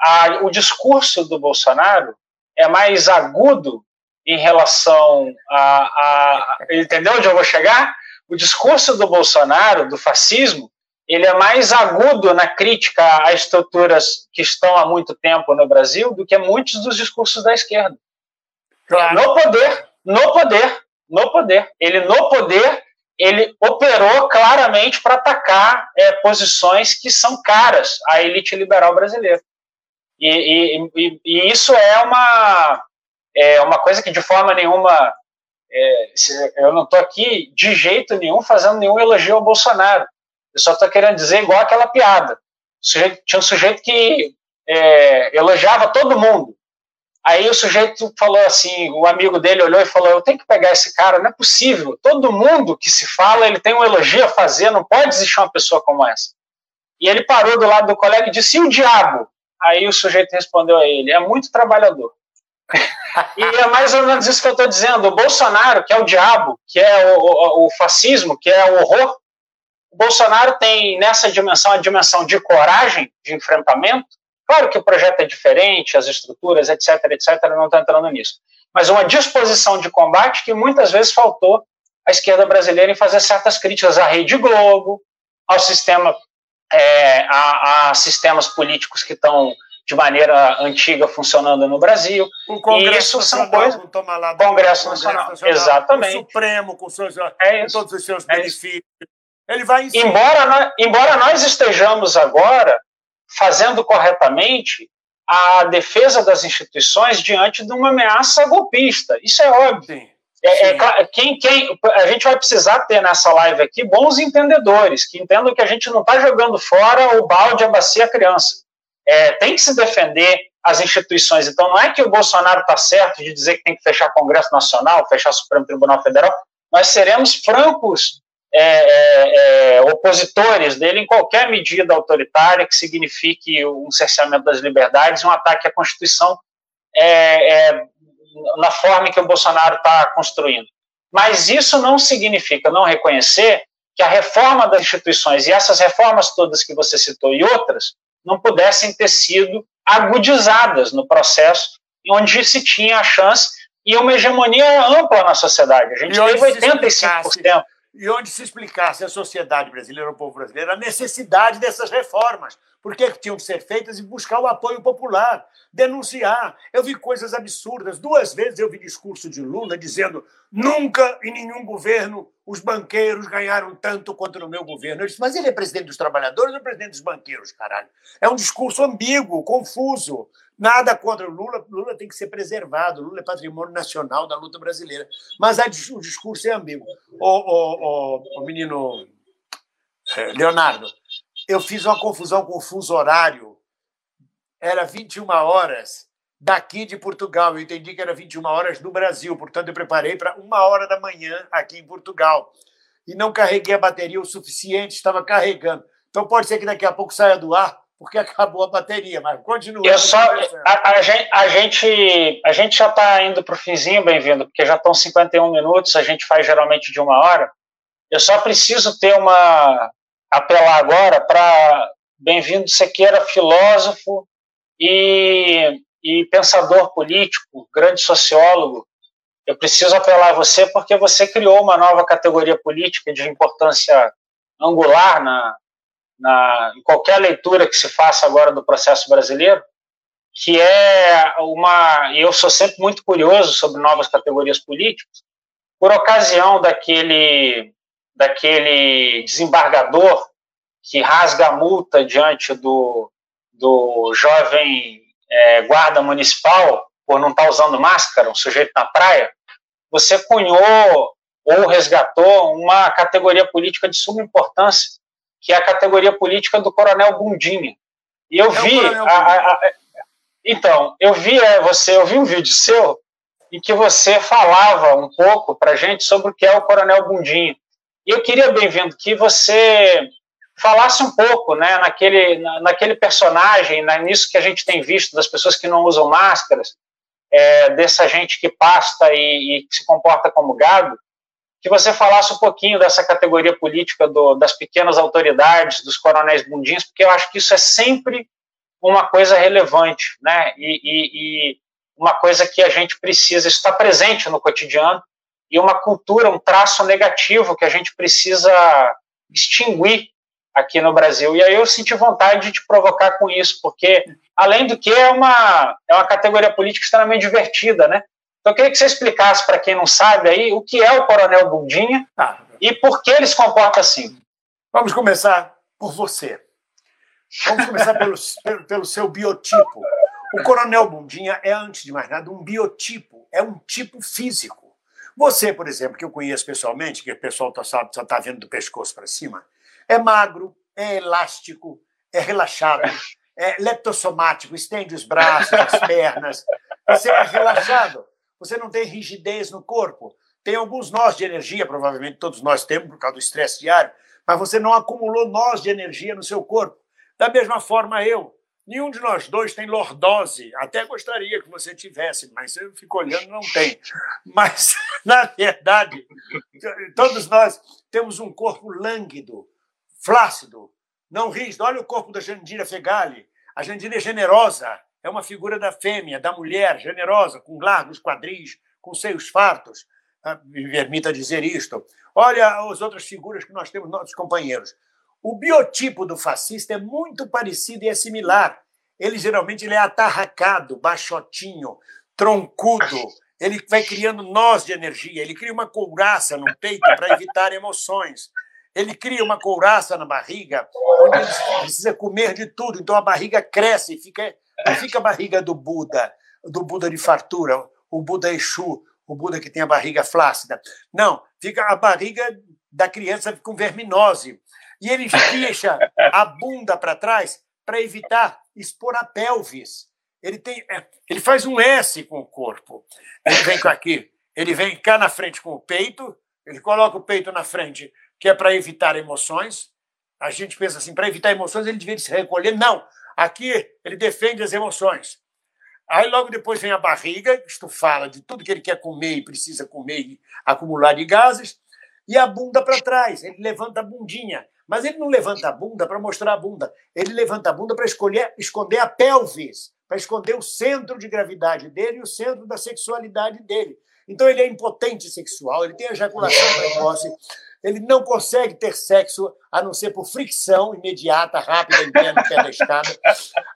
A, o discurso do Bolsonaro é mais agudo em relação a, a, entendeu onde eu vou chegar? O discurso do Bolsonaro, do fascismo, ele é mais agudo na crítica a estruturas que estão há muito tempo no Brasil do que muitos dos discursos da esquerda. Claro. No poder, no poder, no poder. Ele no poder, ele operou claramente para atacar é, posições que são caras à elite liberal brasileira. E, e, e, e isso é uma, é uma coisa que de forma nenhuma é, eu não estou aqui de jeito nenhum fazendo nenhum elogio ao Bolsonaro. Eu só estou querendo dizer igual aquela piada. Sujeito, tinha um sujeito que é, elogiava todo mundo. Aí o sujeito falou assim, o amigo dele olhou e falou: Eu tenho que pegar esse cara, não é possível. Todo mundo que se fala, ele tem um elogio a fazer, não pode existir uma pessoa como essa. E ele parou do lado do colega e disse: E o diabo? Aí o sujeito respondeu a ele: É muito trabalhador. e é mais ou menos isso que eu estou dizendo. O Bolsonaro, que é o diabo, que é o, o, o fascismo, que é o horror, o Bolsonaro tem nessa dimensão a dimensão de coragem, de enfrentamento. Claro que o projeto é diferente, as estruturas, etc, etc, não estão entrando nisso. Mas uma disposição de combate que muitas vezes faltou à esquerda brasileira em fazer certas críticas à Rede Globo, ao sistema é, há, há sistemas políticos que estão de maneira antiga funcionando no Brasil. O Congresso e isso Nacional, são coisas. Toma lá Congresso, Congresso Nacional. Nacional, Exatamente. O Supremo, com, seus, É com todos os seus É benefícios. Ele vai. Embora nós, embora nós estejamos agora fazendo corretamente a defesa das instituições diante de uma ameaça golpista. Isso é óbvio. Sim. É, é quem, quem, a gente vai precisar ter nessa live aqui bons entendedores, que entendam que a gente não está jogando fora o balde, a bacia, a criança. É, tem que se defender as instituições. Então, não é que o Bolsonaro está certo de dizer que tem que fechar Congresso Nacional, fechar Supremo Tribunal Federal. Nós seremos francos é, é, é, opositores dele em qualquer medida autoritária que signifique um cerceamento das liberdades, um ataque à Constituição é, é, na forma que o Bolsonaro está construindo. Mas isso não significa não reconhecer que a reforma das instituições e essas reformas todas que você citou e outras não pudessem ter sido agudizadas no processo onde se tinha a chance e uma hegemonia ampla na sociedade. A gente E teve se 85%. E onde se explicasse à sociedade brasileira, ao povo brasileiro, a necessidade dessas reformas. Por que tinham que ser feitas e buscar o apoio popular, denunciar. Eu vi coisas absurdas. Duas vezes eu vi discurso de Lula dizendo nunca em nenhum governo os banqueiros ganharam tanto quanto no meu governo. Eu disse, mas ele é presidente dos trabalhadores ou presidente dos banqueiros, caralho? É um discurso ambíguo, confuso. Nada contra o Lula. Lula tem que ser preservado. Lula é patrimônio nacional da luta brasileira. Mas o discurso é ambíguo. O, o, o, o menino eh, Leonardo, eu fiz uma confusão com o fuso horário. Era 21 horas daqui de Portugal. Eu entendi que era 21 horas no Brasil. Portanto, eu preparei para uma hora da manhã aqui em Portugal. E não carreguei a bateria o suficiente, estava carregando. Então, pode ser que daqui a pouco saia do ar, porque acabou a bateria. Mas continua. Eu só, a, a gente, a gente, a gente já está indo para o finzinho, bem-vindo, porque já estão 51 minutos, a gente faz geralmente de uma hora. Eu só preciso ter uma. apelar agora para bem-vindo Sequeira, filósofo e, e pensador político, grande sociólogo. Eu preciso apelar a você porque você criou uma nova categoria política de importância angular na, na, em qualquer leitura que se faça agora do processo brasileiro, que é uma. Eu sou sempre muito curioso sobre novas categorias políticas, por ocasião daquele, daquele desembargador que rasga a multa diante do, do jovem é, guarda municipal por não estar usando máscara, um sujeito na praia, você cunhou ou resgatou uma categoria política de suma importância, que é a categoria política do Coronel Bundinha. E eu É vi. A- a- a- então, eu vi é, você, eu vi um vídeo seu em que você falava um pouco para gente sobre o que é o Coronel Bundinha. E eu queria, bem-vindo, que você falasse um pouco né, naquele, na- naquele personagem, nisso que a gente tem visto das pessoas que não usam máscaras, é, dessa gente que pasta e, e se comporta como gado, que você falasse um pouquinho dessa categoria política do, das pequenas autoridades, dos coronéis bundinhos, porque eu acho que isso é sempre uma coisa relevante, né? E, e, e uma coisa que a gente precisa estar presente no cotidiano e uma cultura, um traço negativo que a gente precisa extinguir aqui no Brasil. E aí eu senti vontade de te provocar com isso, porque além do que é uma é uma categoria política extremamente divertida, né? Então eu queria que você explicasse para quem não sabe aí o que é o Coronel Bundinha Tá. e por que ele se comporta assim. Vamos começar por você. Vamos começar pelo, pelo, pelo seu biotipo. O Coronel Bundinha é, antes de mais nada, um biotipo, é um tipo físico. Você, por exemplo, que eu conheço pessoalmente, que o pessoal tá- só está vendo do pescoço para cima, é magro, é elástico, é relaxado, é leptossomático, estende os braços, as pernas. Você é relaxado, você não tem rigidez no corpo. Tem alguns nós de energia, provavelmente todos nós temos por causa do estresse diário, mas você não acumulou nós de energia no seu corpo. Da mesma forma, eu. Nenhum de nós dois tem lordose. Até gostaria que você tivesse, mas eu fico olhando, não tem. Mas, na verdade, todos nós temos um corpo lânguido, flácido, não rígido. Olha o corpo da Jandira Fegali. A Jandira é generosa, é uma figura da fêmea, da mulher, generosa, com largos quadris, com seios fartos. Ah, Me permita dizer isto. Olha as outras figuras que nós temos, nossos companheiros. O biotipo do fascista é muito parecido e é similar. Ele geralmente ele é atarracado, baixotinho, troncudo. Ele vai criando nós de energia. Ele cria uma couraça no peito para evitar emoções. Ele cria uma couraça na barriga, onde ele precisa comer de tudo. Então a barriga cresce e fica, não fica a barriga do Buda, do Buda de fartura, o Buda Exu, o Buda que tem a barriga flácida. Não, fica a barriga da criança com verminose. E ele deixa a bunda para trás para evitar expor a pelvis. Ele, tem, é, ele faz um S com o corpo. Ele vem aqui, ele vem cá na frente com o peito, ele coloca o peito na frente, que é para evitar emoções. A gente pensa assim, para evitar emoções ele devia se recolher. Não, aqui ele defende as emoções. Aí logo depois vem a barriga, isto fala de tudo que ele quer comer e precisa comer e acumular de gases, e a bunda para trás, ele levanta a bundinha. Mas ele não levanta a bunda para mostrar a bunda, ele levanta a bunda para esconder a pelvis, para esconder o centro de gravidade dele e o centro da sexualidade dele. Então ele é impotente sexual, ele tem ejaculação precoce, ele não consegue ter sexo a não ser por fricção imediata, rápida, da escada.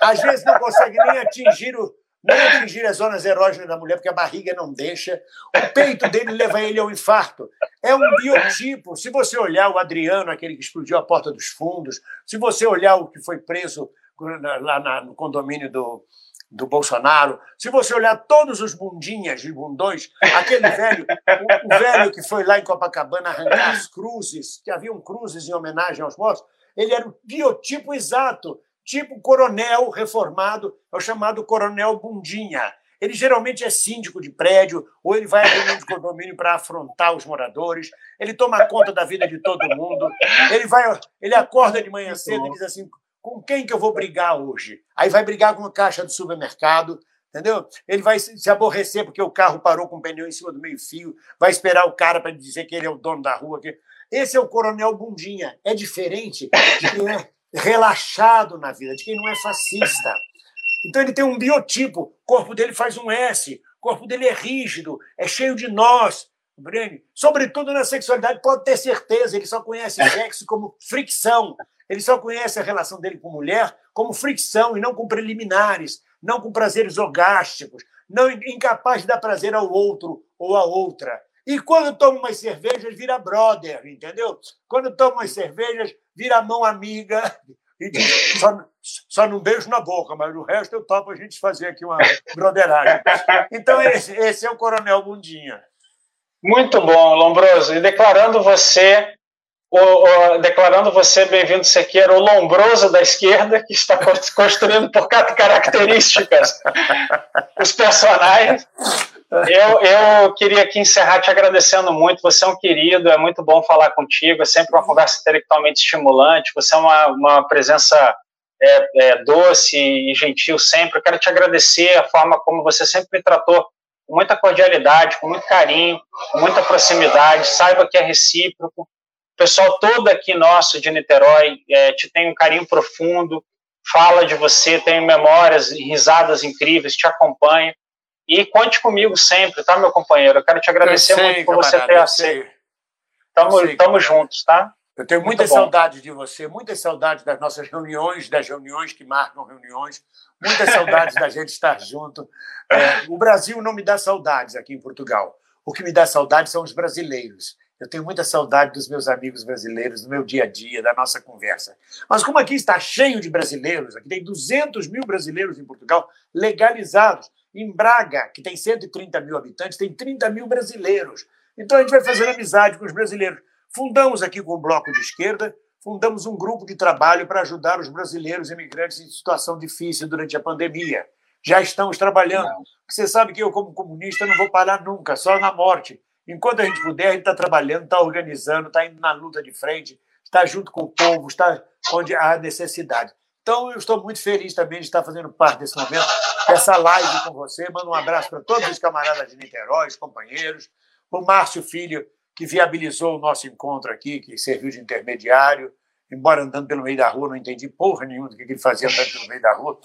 Às vezes não consegue nem atingir o, nem atingir as zonas erógenas da mulher, porque a barriga não deixa. O peito dele leva ele ao infarto. É um biotipo. Se você olhar o Adriano, aquele que explodiu a porta dos fundos, se você olhar o que foi preso lá no condomínio do, do Bolsonaro, se você olhar todos os bundinhas e bundões, aquele velho, o, o, velho que foi lá em Copacabana arrancar as cruzes, que haviam cruzes em homenagem aos mortos, ele era o biotipo exato tipo coronel reformado, é o chamado coronel bundinha. Ele geralmente é síndico de prédio, ou ele vai a reunião de condomínio para afrontar os moradores, ele toma conta da vida de todo mundo, ele vai, ele acorda de manhã cedo e diz assim: com quem que eu vou brigar hoje? Aí vai brigar com a caixa do supermercado, entendeu? Ele vai se aborrecer porque o carro parou com o pneu em cima do meio-fio, vai esperar o cara para dizer que ele é o dono da rua. Esse é o coronel Bundinha. É diferente de quem é relaxado na vida, de quem não é fascista. Então ele tem um biotipo, o corpo dele faz um S, o corpo dele é rígido, é cheio de nós. Sobretudo na sexualidade, pode ter certeza, ele só conhece sexo como fricção. Ele só conhece a relação dele com mulher como fricção e não com preliminares, não com prazeres orgásticos, não incapaz de dar prazer ao outro ou à outra. E quando toma umas cervejas, vira brother, entendeu? Quando toma umas cervejas, vira mão amiga e diz, só, só não beijo na boca, mas o resto eu topo a gente fazer aqui uma broderagem. Então, esse, esse é o Coronel Bundinha. Muito bom, Lombroso. E declarando você, o, o, declarando você bem-vindo, você que era o Lombroso da esquerda, que está construindo por características os personagens. Eu, eu queria aqui encerrar te agradecendo muito. Você é um querido, é muito bom falar contigo. É sempre uma conversa intelectualmente estimulante. Você é uma, uma presença é, é, doce e gentil sempre. Eu quero te agradecer a forma como você sempre me tratou com muita cordialidade, com muito carinho, com muita proximidade. Saiba que é recíproco. O pessoal todo aqui nosso de Niterói é, te tem um carinho profundo, fala de você, tem memórias e risadas incríveis, te acompanha. E conte comigo sempre, tá, meu companheiro? Eu quero te agradecer sei, muito por você ter aceito. Tamo, tamo juntos, tá? Eu tenho muita saudade de você, muitas saudades das nossas reuniões, das reuniões que marcam reuniões, muitas saudades da gente estar junto. É, o Brasil não me dá saudades aqui em Portugal. O que me dá saudade são os brasileiros. Eu tenho muita saudade dos meus amigos brasileiros, do meu dia a dia, da nossa conversa. Mas como aqui está cheio de brasileiros, aqui tem 200 mil brasileiros em Portugal legalizados, em Braga, que tem 130 mil habitantes, tem 30 mil brasileiros. Então a gente vai fazer amizade com os brasileiros. Fundamos aqui com o Bloco de Esquerda, fundamos um grupo de trabalho para ajudar os brasileiros imigrantes em situação difícil durante a pandemia. Já estamos trabalhando. Você sabe que eu, como comunista, não vou parar nunca, só na morte. Enquanto a gente puder, a gente está trabalhando, está organizando, está indo na luta de frente, está junto com o povo, está onde há necessidade. Então, eu estou muito feliz também de estar fazendo parte desse momento, dessa live com você. Mando um abraço para todos os camaradas de Niterói, os companheiros, o Márcio Filho, que viabilizou o nosso encontro aqui, que serviu de intermediário. Embora andando pelo meio da rua, não entendi porra nenhuma do que ele fazia andando pelo meio da rua.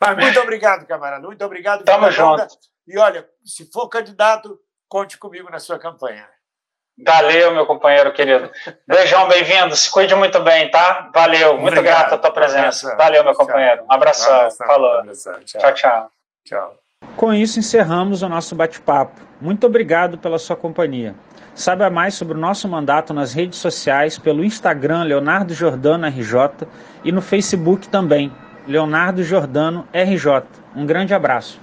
Mas muito obrigado, camarada. Muito obrigado. Tamo junto. E olha, se for candidato, conte comigo na sua campanha. Valeu, meu companheiro querido. Beijão, bem-vindo. Se cuide muito bem, tá? Valeu. Muito Obrigado. grato a tua presença. Valeu, meu companheiro. Um abração. Um abração. Falou. Um abração. Tchau. tchau, tchau. Tchau. Com isso, encerramos o nosso bate-papo. Muito obrigado pela sua companhia. Saiba mais sobre o nosso mandato nas redes sociais pelo Instagram Leonardo Jordano RJ e no Facebook também, Leonardo Jordano RJ. Um grande abraço.